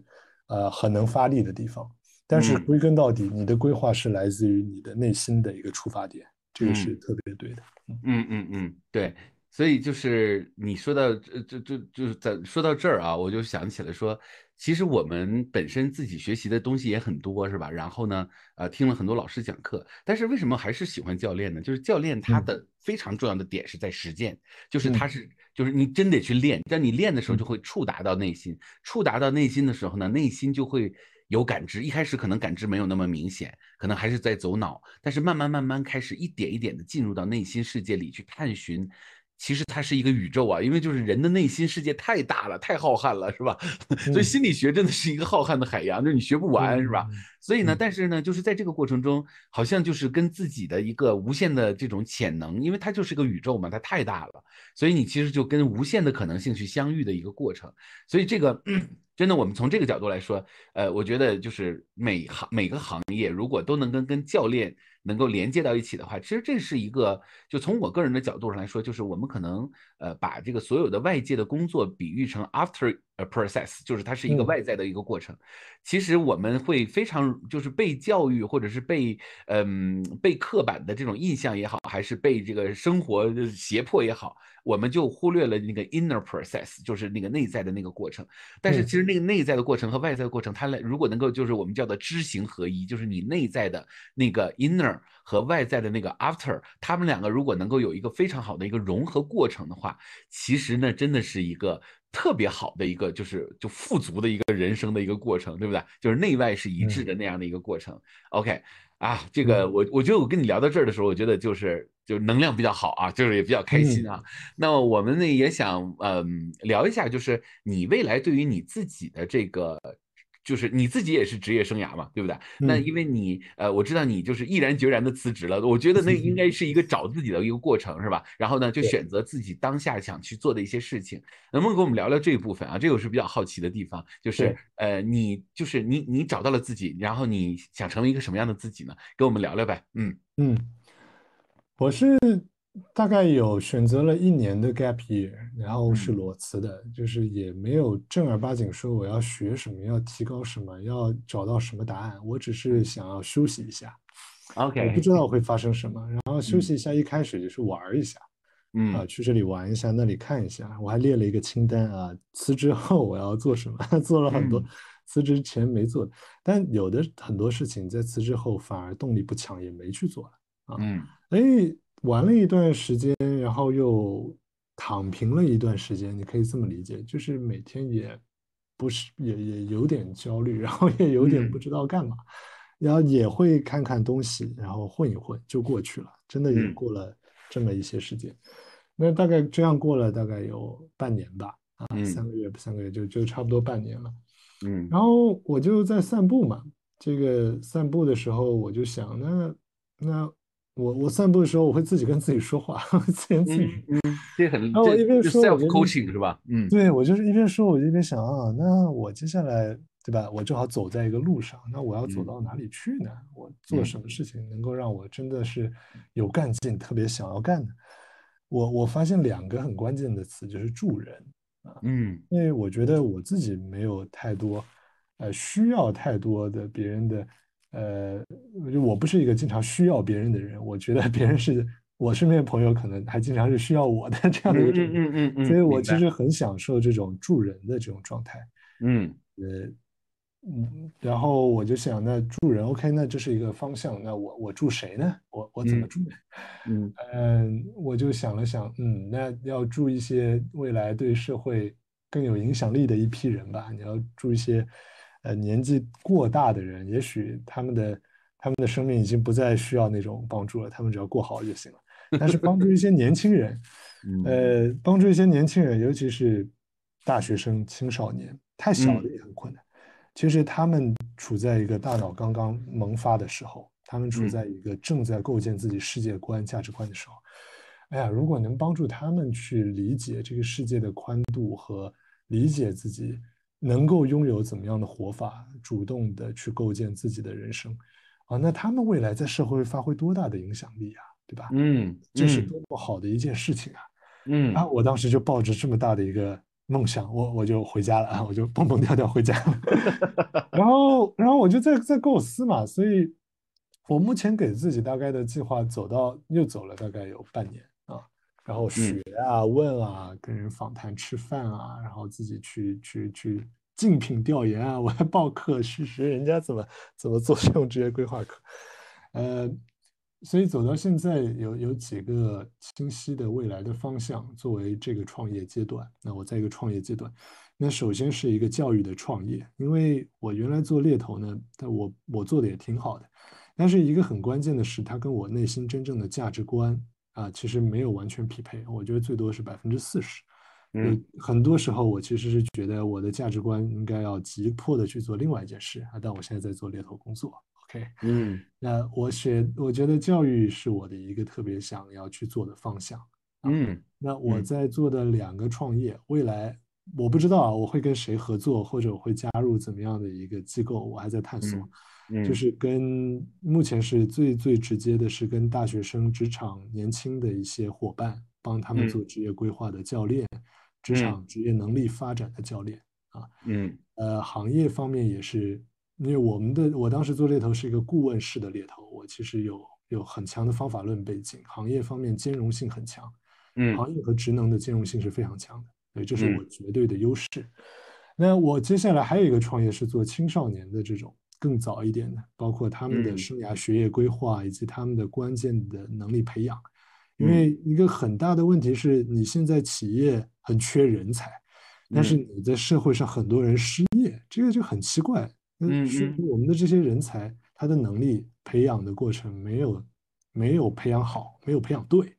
S2: 呃，很能发力的地方。但是归根到底，你的规划是来自于你的内心的一个出发点，这个是特别对的。
S1: 嗯嗯嗯，对。所以就是你说到这这这就是在说到这儿啊，我就想起了说，其实我们本身自己学习的东西也很多，是吧？然后呢，呃，听了很多老师讲课，但是为什么还是喜欢教练呢？就是教练他的非常重要的点是在实践，就是他是就是你真得去练，但你练的时候就会触达到内心，触达到内心的时候呢，内心就会。有感知，一开始可能感知没有那么明显，可能还是在走脑，但是慢慢慢慢开始一点一点的进入到内心世界里去探寻。其实它是一个宇宙啊，因为就是人的内心世界太大了，太浩瀚了，是吧？[LAUGHS] 所以心理学真的是一个浩瀚的海洋，就是你学不完，是吧？所以呢，但是呢，就是在这个过程中，好像就是跟自己的一个无限的这种潜能，因为它就是个宇宙嘛，它太大了，所以你其实就跟无限的可能性去相遇的一个过程。所以这个真的，我们从这个角度来说，呃，我觉得就是每行每个行业如果都能跟跟教练。能够连接到一起的话，其实这是一个，就从我个人的角度上来说，就是我们可能呃把这个所有的外界的工作比喻成 after a process，就是它是一个外在的一个过程。其实我们会非常就是被教育或者是被嗯被刻板的这种印象也好，还是被这个生活胁迫也好。我们就忽略了那个 inner process，就是那个内在的那个过程。但是其实那个内在的过程和外在的过程，它来如果能够就是我们叫做知行合一，就是你内在的那个 inner 和外在的那个 after，他们两个如果能够有一个非常好的一个融合过程的话，其实呢真的是一个特别好的一个，就是就富足的一个人生的一个过程，对不对？就是内外是一致的那样的一个过程。OK，啊，这个我我觉得我跟你聊到这儿的时候，我觉得就是就能量比较好啊，就是也比较开心啊。那么我们呢也想嗯聊一下，就是你未来对于你自己的这个。就是你自己也是职业生涯嘛，对不对？那因为你呃，我知道你就是毅然决然的辞职了，我觉得那应该是一个找自己的一个过程，是吧？然后呢，就选择自己当下想去做的一些事情。能不能跟我们聊聊这一部分啊？这个是比较好奇的地方，就是呃，你就是你你找到了自己，然后你想成为一个什么样的自己呢？跟我们聊聊呗。嗯
S2: 嗯，我是。大概有选择了一年的 gap year，然后是裸辞的，就是也没有正儿八经说我要学什么，要提高什么，要找到什么答案。我只是想要休息一下
S1: ，OK，
S2: 我不知道会发生什么，然后休息一下。一开始就是玩一下，
S1: 嗯
S2: 啊，去这里玩一下，那里看一下。我还列了一个清单啊，辞职后我要做什么，[LAUGHS] 做了很多，辞职前没做，但有的很多事情在辞职后反而动力不强，也没去做了啊。
S1: 嗯，
S2: 哎。玩了一段时间，然后又躺平了一段时间，你可以这么理解，就是每天也不是也也有点焦虑，然后也有点不知道干嘛，然后也会看看东西，然后混一混就过去了，真的也过了这么一些时间。那大概这样过了大概有半年吧，啊，三个月三个月就就差不多半年了。
S1: 嗯，
S2: 然后我就在散步嘛，这个散步的时候我就想，那那。我我散步的时候，我会自己跟自己说话，自言自语。
S1: 嗯，这很。
S2: 然后我一边说
S1: ，self coaching 是吧？嗯，
S2: 对我就是一边说，我就一边想啊，那我接下来对吧？我正好走在一个路上，那我要走到哪里去呢？我做什么事情能够让我真的是有干劲，特别想要干的？我我发现两个很关键的词就是助人啊，
S1: 嗯，
S2: 因为我觉得我自己没有太多，呃，需要太多的别人的。呃，就我不是一个经常需要别人的人，我觉得别人是我身边朋友，可能还经常是需要我的 [LAUGHS] 这样的一种，
S1: 嗯嗯嗯嗯，
S2: 所以我其实很享受这种助人的这种状态，
S1: 嗯，
S2: 呃，嗯，然后我就想，那助人，OK，那这是一个方向，那我我助谁呢？我我怎么助呢？[LAUGHS]
S1: 嗯
S2: 嗯，我就想了想，嗯，那要助一些未来对社会更有影响力的一批人吧，你要助一些。呃，年纪过大的人，也许他们的他们的生命已经不再需要那种帮助了，他们只要过好就行了。但是帮助一些年轻人，[LAUGHS] 呃，帮助一些年轻人，尤其是大学生、青少年，太小的也很困难。其实他们处在一个大脑刚刚萌发的时候，他们处在一个正在构建自己世界观、价值观的时候。哎呀，如果能帮助他们去理解这个世界的宽度和理解自己。能够拥有怎么样的活法，主动的去构建自己的人生，啊，那他们未来在社会发挥多大的影响力啊，对吧？
S1: 嗯，
S2: 这是多么好的一件事情啊！
S1: 嗯
S2: 啊，我当时就抱着这么大的一个梦想，我我就回家了啊，我就蹦蹦跳跳回家了。[LAUGHS] 然后，然后我就在在构思嘛，所以，我目前给自己大概的计划走到又走了大概有半年啊。然后学啊，问啊，跟人访谈、吃饭啊，然后自己去去去竞品调研啊，[LAUGHS] 我还报课去学人家怎么怎么做这种职业规划课，呃，所以走到现在有有几个清晰的未来的方向作为这个创业阶段。那我在一个创业阶段，那首先是一个教育的创业，因为我原来做猎头呢，但我我做的也挺好的，但是一个很关键的是，它跟我内心真正的价值观。啊，其实没有完全匹配，我觉得最多是百分之四十。
S1: 嗯，
S2: 很多时候我其实是觉得我的价值观应该要急迫的去做另外一件事啊，但我现在在做猎头工作。OK，
S1: 嗯，[LAUGHS]
S2: 那我选，我觉得教育是我的一个特别想要去做的方向。
S1: 嗯，
S2: 那我在做的两个创业，未来我不知道啊，我会跟谁合作，或者我会加入怎么样的一个机构，我还在探索。就是跟目前是最最直接的，是跟大学生、职场年轻的一些伙伴，帮他们做职业规划的教练，职场职业能力发展的教练啊。
S1: 嗯，
S2: 呃，行业方面也是，因为我们的我当时做猎头是一个顾问式的猎头，我其实有有很强的方法论背景，行业方面兼容性很强，
S1: 嗯，
S2: 行业和职能的兼容性是非常强的，对，这是我绝对的优势。那我接下来还有一个创业是做青少年的这种。更早一点的，包括他们的生涯学业规划以及他们的关键的能力培养，因为一个很大的问题是你现在企业很缺人才，但是你在社会上很多人失业，这个就很奇怪。
S1: 嗯
S2: 嗯，我们的这些人才，他的能力培养的过程没有没有培养好，没有培养对。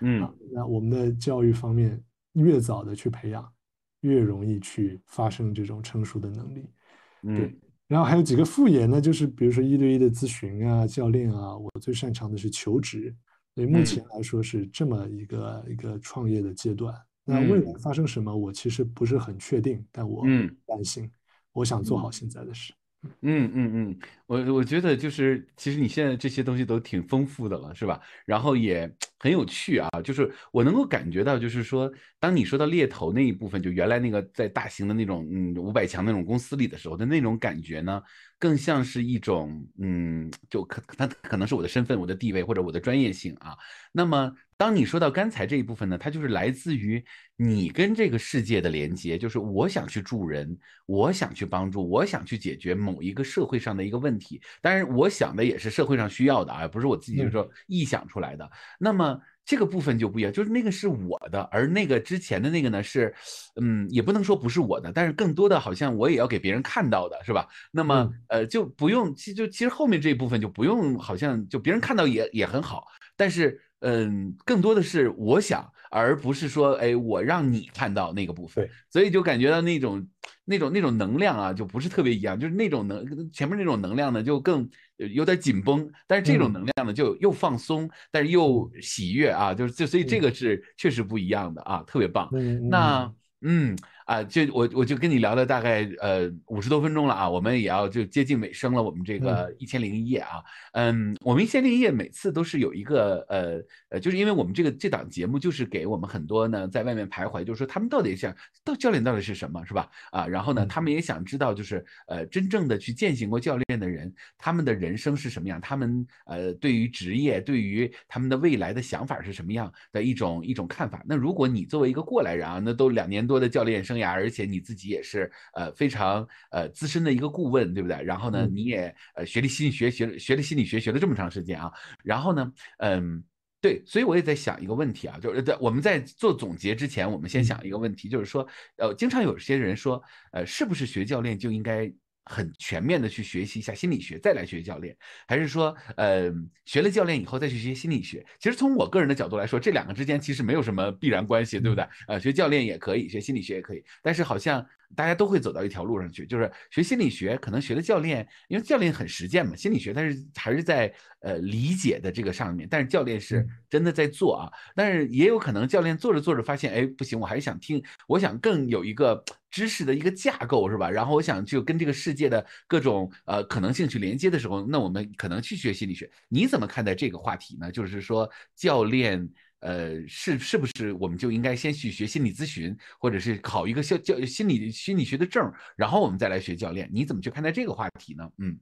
S1: 嗯，
S2: 那我们的教育方面越早的去培养，越容易去发生这种成熟的能力。对。然后还有几个副业呢，就是比如说一对一的咨询啊、教练啊，我最擅长的是求职。所以目前来说是这么一个一个创业的阶段。那未来发生什么，我其实不是很确定，但我担心，我想做好现在的事。
S1: 嗯嗯嗯，我我觉得就是，其实你现在这些东西都挺丰富的了，是吧？然后也很有趣啊，就是我能够感觉到，就是说，当你说到猎头那一部分，就原来那个在大型的那种嗯五百强那种公司里的时候的那种感觉呢，更像是一种嗯，就可它可能是我的身份、我的地位或者我的专业性啊。那么当你说到刚才这一部分呢，它就是来自于你跟这个世界的连接，就是我想去助人，我想去帮助，我想去解决某一个社会上的一个问题。当然，我想的也是社会上需要的啊，不是我自己就是说臆想出来的。那么这个部分就不一样，就是那个是我的，而那个之前的那个呢是，嗯，也不能说不是我的，但是更多的好像我也要给别人看到的是吧？那么呃就不用，其就其实后面这一部分就不用，好像就别人看到也也很好，但是。嗯，更多的是我想，而不是说，哎，我让你看到那个部分，所以就感觉到那种、那种、那种能量啊，就不是特别一样，就是那种能前面那种能量呢，就更有点紧绷，但是这种能量呢，就又放松，但是又喜悦啊，就是就所以这个是确实不一样的啊，特别棒。那嗯。啊，就我我就跟你聊了大概呃五十多分钟了啊，我们也要就接近尾声了，我们这个一千零一夜啊，嗯，我们一千零一夜每次都是有一个呃呃，就是因为我们这个这档节目就是给我们很多呢在外面徘徊，就是说他们到底想到教练到底是什么，是吧？啊，然后呢，他们也想知道就是呃真正的去践行过教练的人，他们的人生是什么样，他们呃对于职业，对于他们的未来的想法是什么样的一种一种看法。那如果你作为一个过来人啊，那都两年多的教练生。而且你自己也是呃非常呃资深的一个顾问，对不对？然后呢，你也呃学了心理学，学学了心理学，学了这么长时间啊。然后呢，嗯，对，所以我也在想一个问题啊，就是在我们在做总结之前，我们先想一个问题，就是说，呃，经常有些人说，呃，是不是学教练就应该？很全面的去学习一下心理学，再来学教练，还是说，呃，学了教练以后再去学心理学？其实从我个人的角度来说，这两个之间其实没有什么必然关系，对不对？呃，学教练也可以，学心理学也可以，但是好像。大家都会走到一条路上去，就是学心理学，可能学的教练，因为教练很实践嘛。心理学，但是还是在呃理解的这个上面，但是教练是真的在做啊。但是也有可能教练做着做着发现，哎，不行，我还是想听，我想更有一个知识的一个架构，是吧？然后我想就跟这个世界的各种呃可能性去连接的时候，那我们可能去学心理学。你怎么看待这个话题呢？就是说教练。呃，是是不是我们就应该先去学心理咨询，或者是考一个教教心理心理学的证，然后我们再来学教练？你怎么去看待这个话题呢？嗯，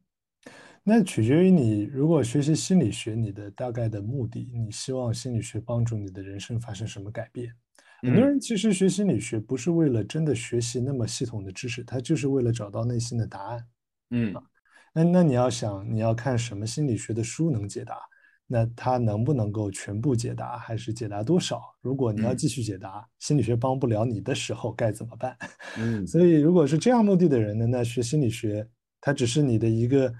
S2: 那取决于你，如果学习心理学，你的大概的目的，你希望心理学帮助你的人生发生什么改变？很多人其实学心理学不是为了真的学习那么系统的知识，他就是为了找到内心的答案。
S1: 嗯，
S2: 那那你要想，你要看什么心理学的书能解答？那他能不能够全部解答，还是解答多少？如果你要继续解答，心理学帮不了你的时候该怎么办？[LAUGHS]
S1: 嗯，
S2: 所以如果是这样目的的人呢，那学心理学，它只是你的一个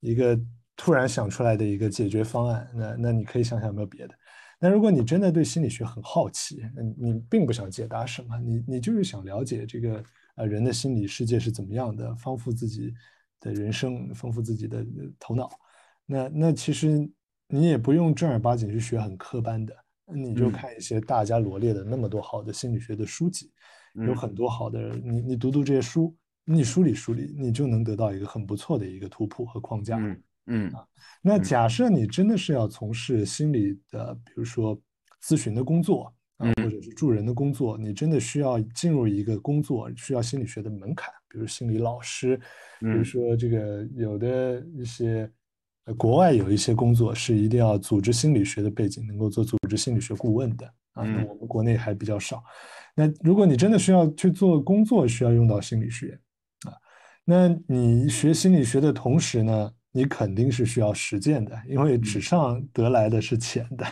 S2: 一个突然想出来的一个解决方案。那那你可以想想有没有别的？那如果你真的对心理学很好奇，你你并不想解答什么，你你就是想了解这个呃人的心理世界是怎么样的，丰富自己的人生，丰富自己的头脑。那那其实。你也不用正儿八经去学很科班的，你就看一些大家罗列的那么多好的心理学的书籍，有很多好的，你你读读这些书，你梳理梳理，你就能得到一个很不错的一个图谱和框架。
S1: 嗯嗯
S2: 啊，那假设你真的是要从事心理的，比如说咨询的工作啊，或者是助人的工作，你真的需要进入一个工作需要心理学的门槛，比如心理老师，比如说这个有的一些。国外有一些工作是一定要组织心理学的背景，能够做组织心理学顾问的啊。那我们国内还比较少。那如果你真的需要去做工作，需要用到心理学啊，那你学心理学的同时呢，你肯定是需要实践的，因为纸上得来的是浅的。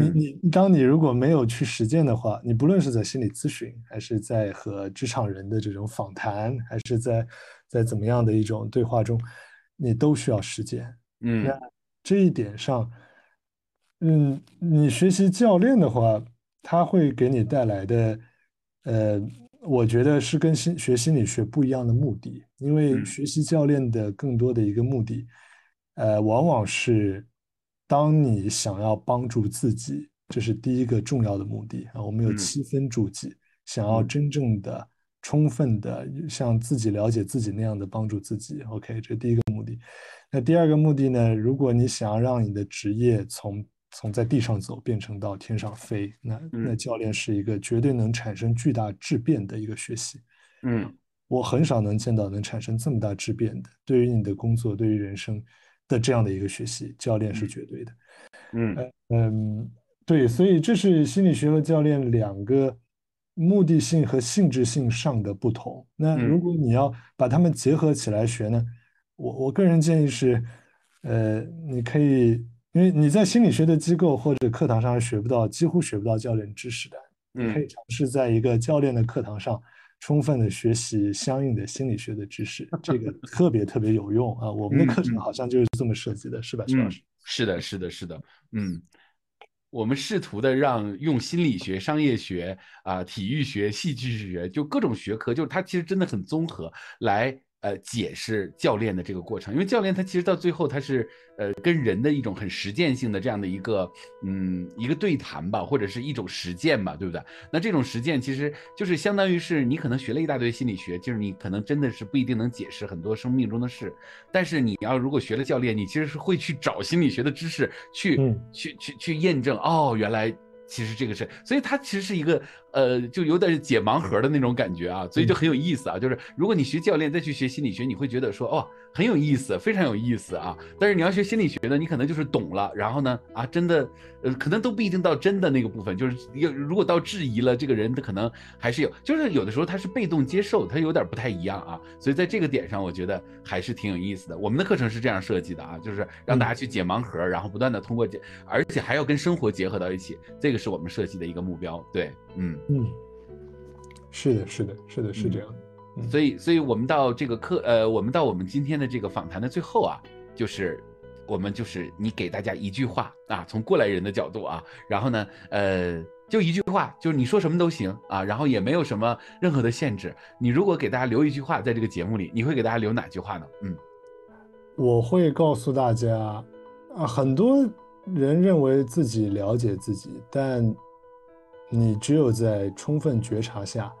S2: 你你，当你如果没有去实践的话，你不论是在心理咨询，还是在和职场人的这种访谈，还是在在怎么样的一种对话中，你都需要实践。
S1: 嗯，
S2: 那这一点上，嗯，你学习教练的话，他会给你带来的，呃。我觉得是跟心学心理学不一样的目的，因为学习教练的更多的一个目的，呃，往往是当你想要帮助自己，这是第一个重要的目的啊。我们有七分助记，想要真正的、充分的像自己了解自己那样的帮助自己。OK，这是第一个目的。那第二个目的呢？如果你想要让你的职业从从在地上走变成到天上飞，那那教练是一个绝对能产生巨大质变的一个学习。
S1: 嗯，
S2: 我很少能见到能产生这么大质变的，对于你的工作，对于人生的这样的一个学习，教练是绝对的。
S1: 嗯
S2: 嗯，对，所以这是心理学和教练两个目的性和性质性上的不同。那如果你要把它们结合起来学呢，我我个人建议是，呃，你可以。因为你在心理学的机构或者课堂上学不到，几乎学不到教练知识的。你可以尝试在一个教练的课堂上，充分的学习相应的心理学的知识，这个特别特别有用啊！我们的课程好像就是这么设计的，是吧，徐老师？
S1: 是的，是的，是的。嗯，我们试图的让用心理学、商业学啊、体育学、戏剧学，就各种学科，就是它其实真的很综合来。呃，解释教练的这个过程，因为教练他其实到最后他是呃跟人的一种很实践性的这样的一个嗯一个对谈吧，或者是一种实践吧，对不对？那这种实践其实就是相当于是你可能学了一大堆心理学，就是你可能真的是不一定能解释很多生命中的事，但是你要如果学了教练，你其实是会去找心理学的知识去去去去验证哦，原来。其实这个是，所以它其实是一个，呃，就有点解盲盒的那种感觉啊，所以就很有意思啊。就是如果你学教练再去学心理学，你会觉得说，哦，很有意思，非常有意思啊。但是你要学心理学呢，你可能就是懂了，然后呢，啊，真的，呃，可能都不一定到真的那个部分。就是要如果到质疑了，这个人他可能还是有，就是有的时候他是被动接受，他有点不太一样啊。所以在这个点上，我觉得还是挺有意思的。我们的课程是这样设计的啊，就是让大家去解盲盒，然后不断的通过解，而且还要跟生活结合到一起，这个。是我们设计的一个目标，对，嗯
S2: 嗯，是的，是的，是的，是这样，
S1: 所以，所以我们到这个课，呃，我们到我们今天的这个访谈的最后啊，就是我们就是你给大家一句话啊，从过来人的角度啊，然后呢，呃，就一句话，就是你说什么都行啊，然后也没有什么任何的限制。你如果给大家留一句话，在这个节目里，你会给大家留哪句话呢？嗯，
S2: 我会告诉大家啊，很多。人认为自己了解自己，但你只有在充分觉察下，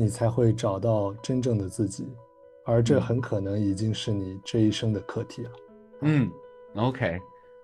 S2: 你才会找到真正的自己，而这很可能已经是你这一生的课题了。
S1: 嗯，OK，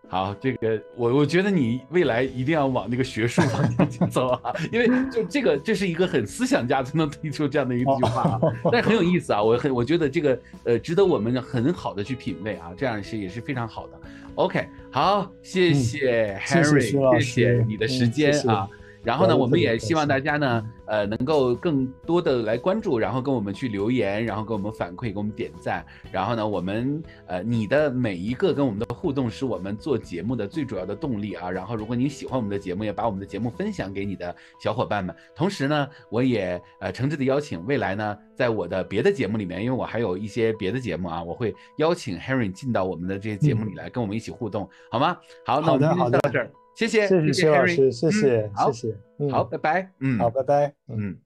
S1: 好，这个我我觉得你未来一定要往那个学术方向去走啊，[LAUGHS] 因为就这个这是一个很思想家才能提出这样的一句话啊，但是很有意思啊，我很我觉得这个呃值得我们很好的去品味啊，这样是也是非常好的。OK，好，谢谢 Harry，谢谢你的时间啊。然后呢，我们也希望大家呢，呃，能够更多的来关注，然后跟我们去留言，然后给我们反馈，给我们点赞。然后呢，我们呃，你的每一个跟我们的互动，是我们做节目的最主要的动力啊。然后，如果你喜欢我们的节目，也把我们的节目分享给你的小伙伴们。同时呢，我也呃诚挚的邀请未来呢，在我的别的节目里面，因为我还有一些别的节目啊，我会邀请 Harry 进到我们的这些节目里来，跟我们一起互动，好吗？好，那我们今天到这儿。谢谢，
S2: 谢谢徐老师，谢谢，
S1: 好，
S2: 谢谢，
S1: 好，拜拜，嗯，
S2: 好，拜拜，嗯。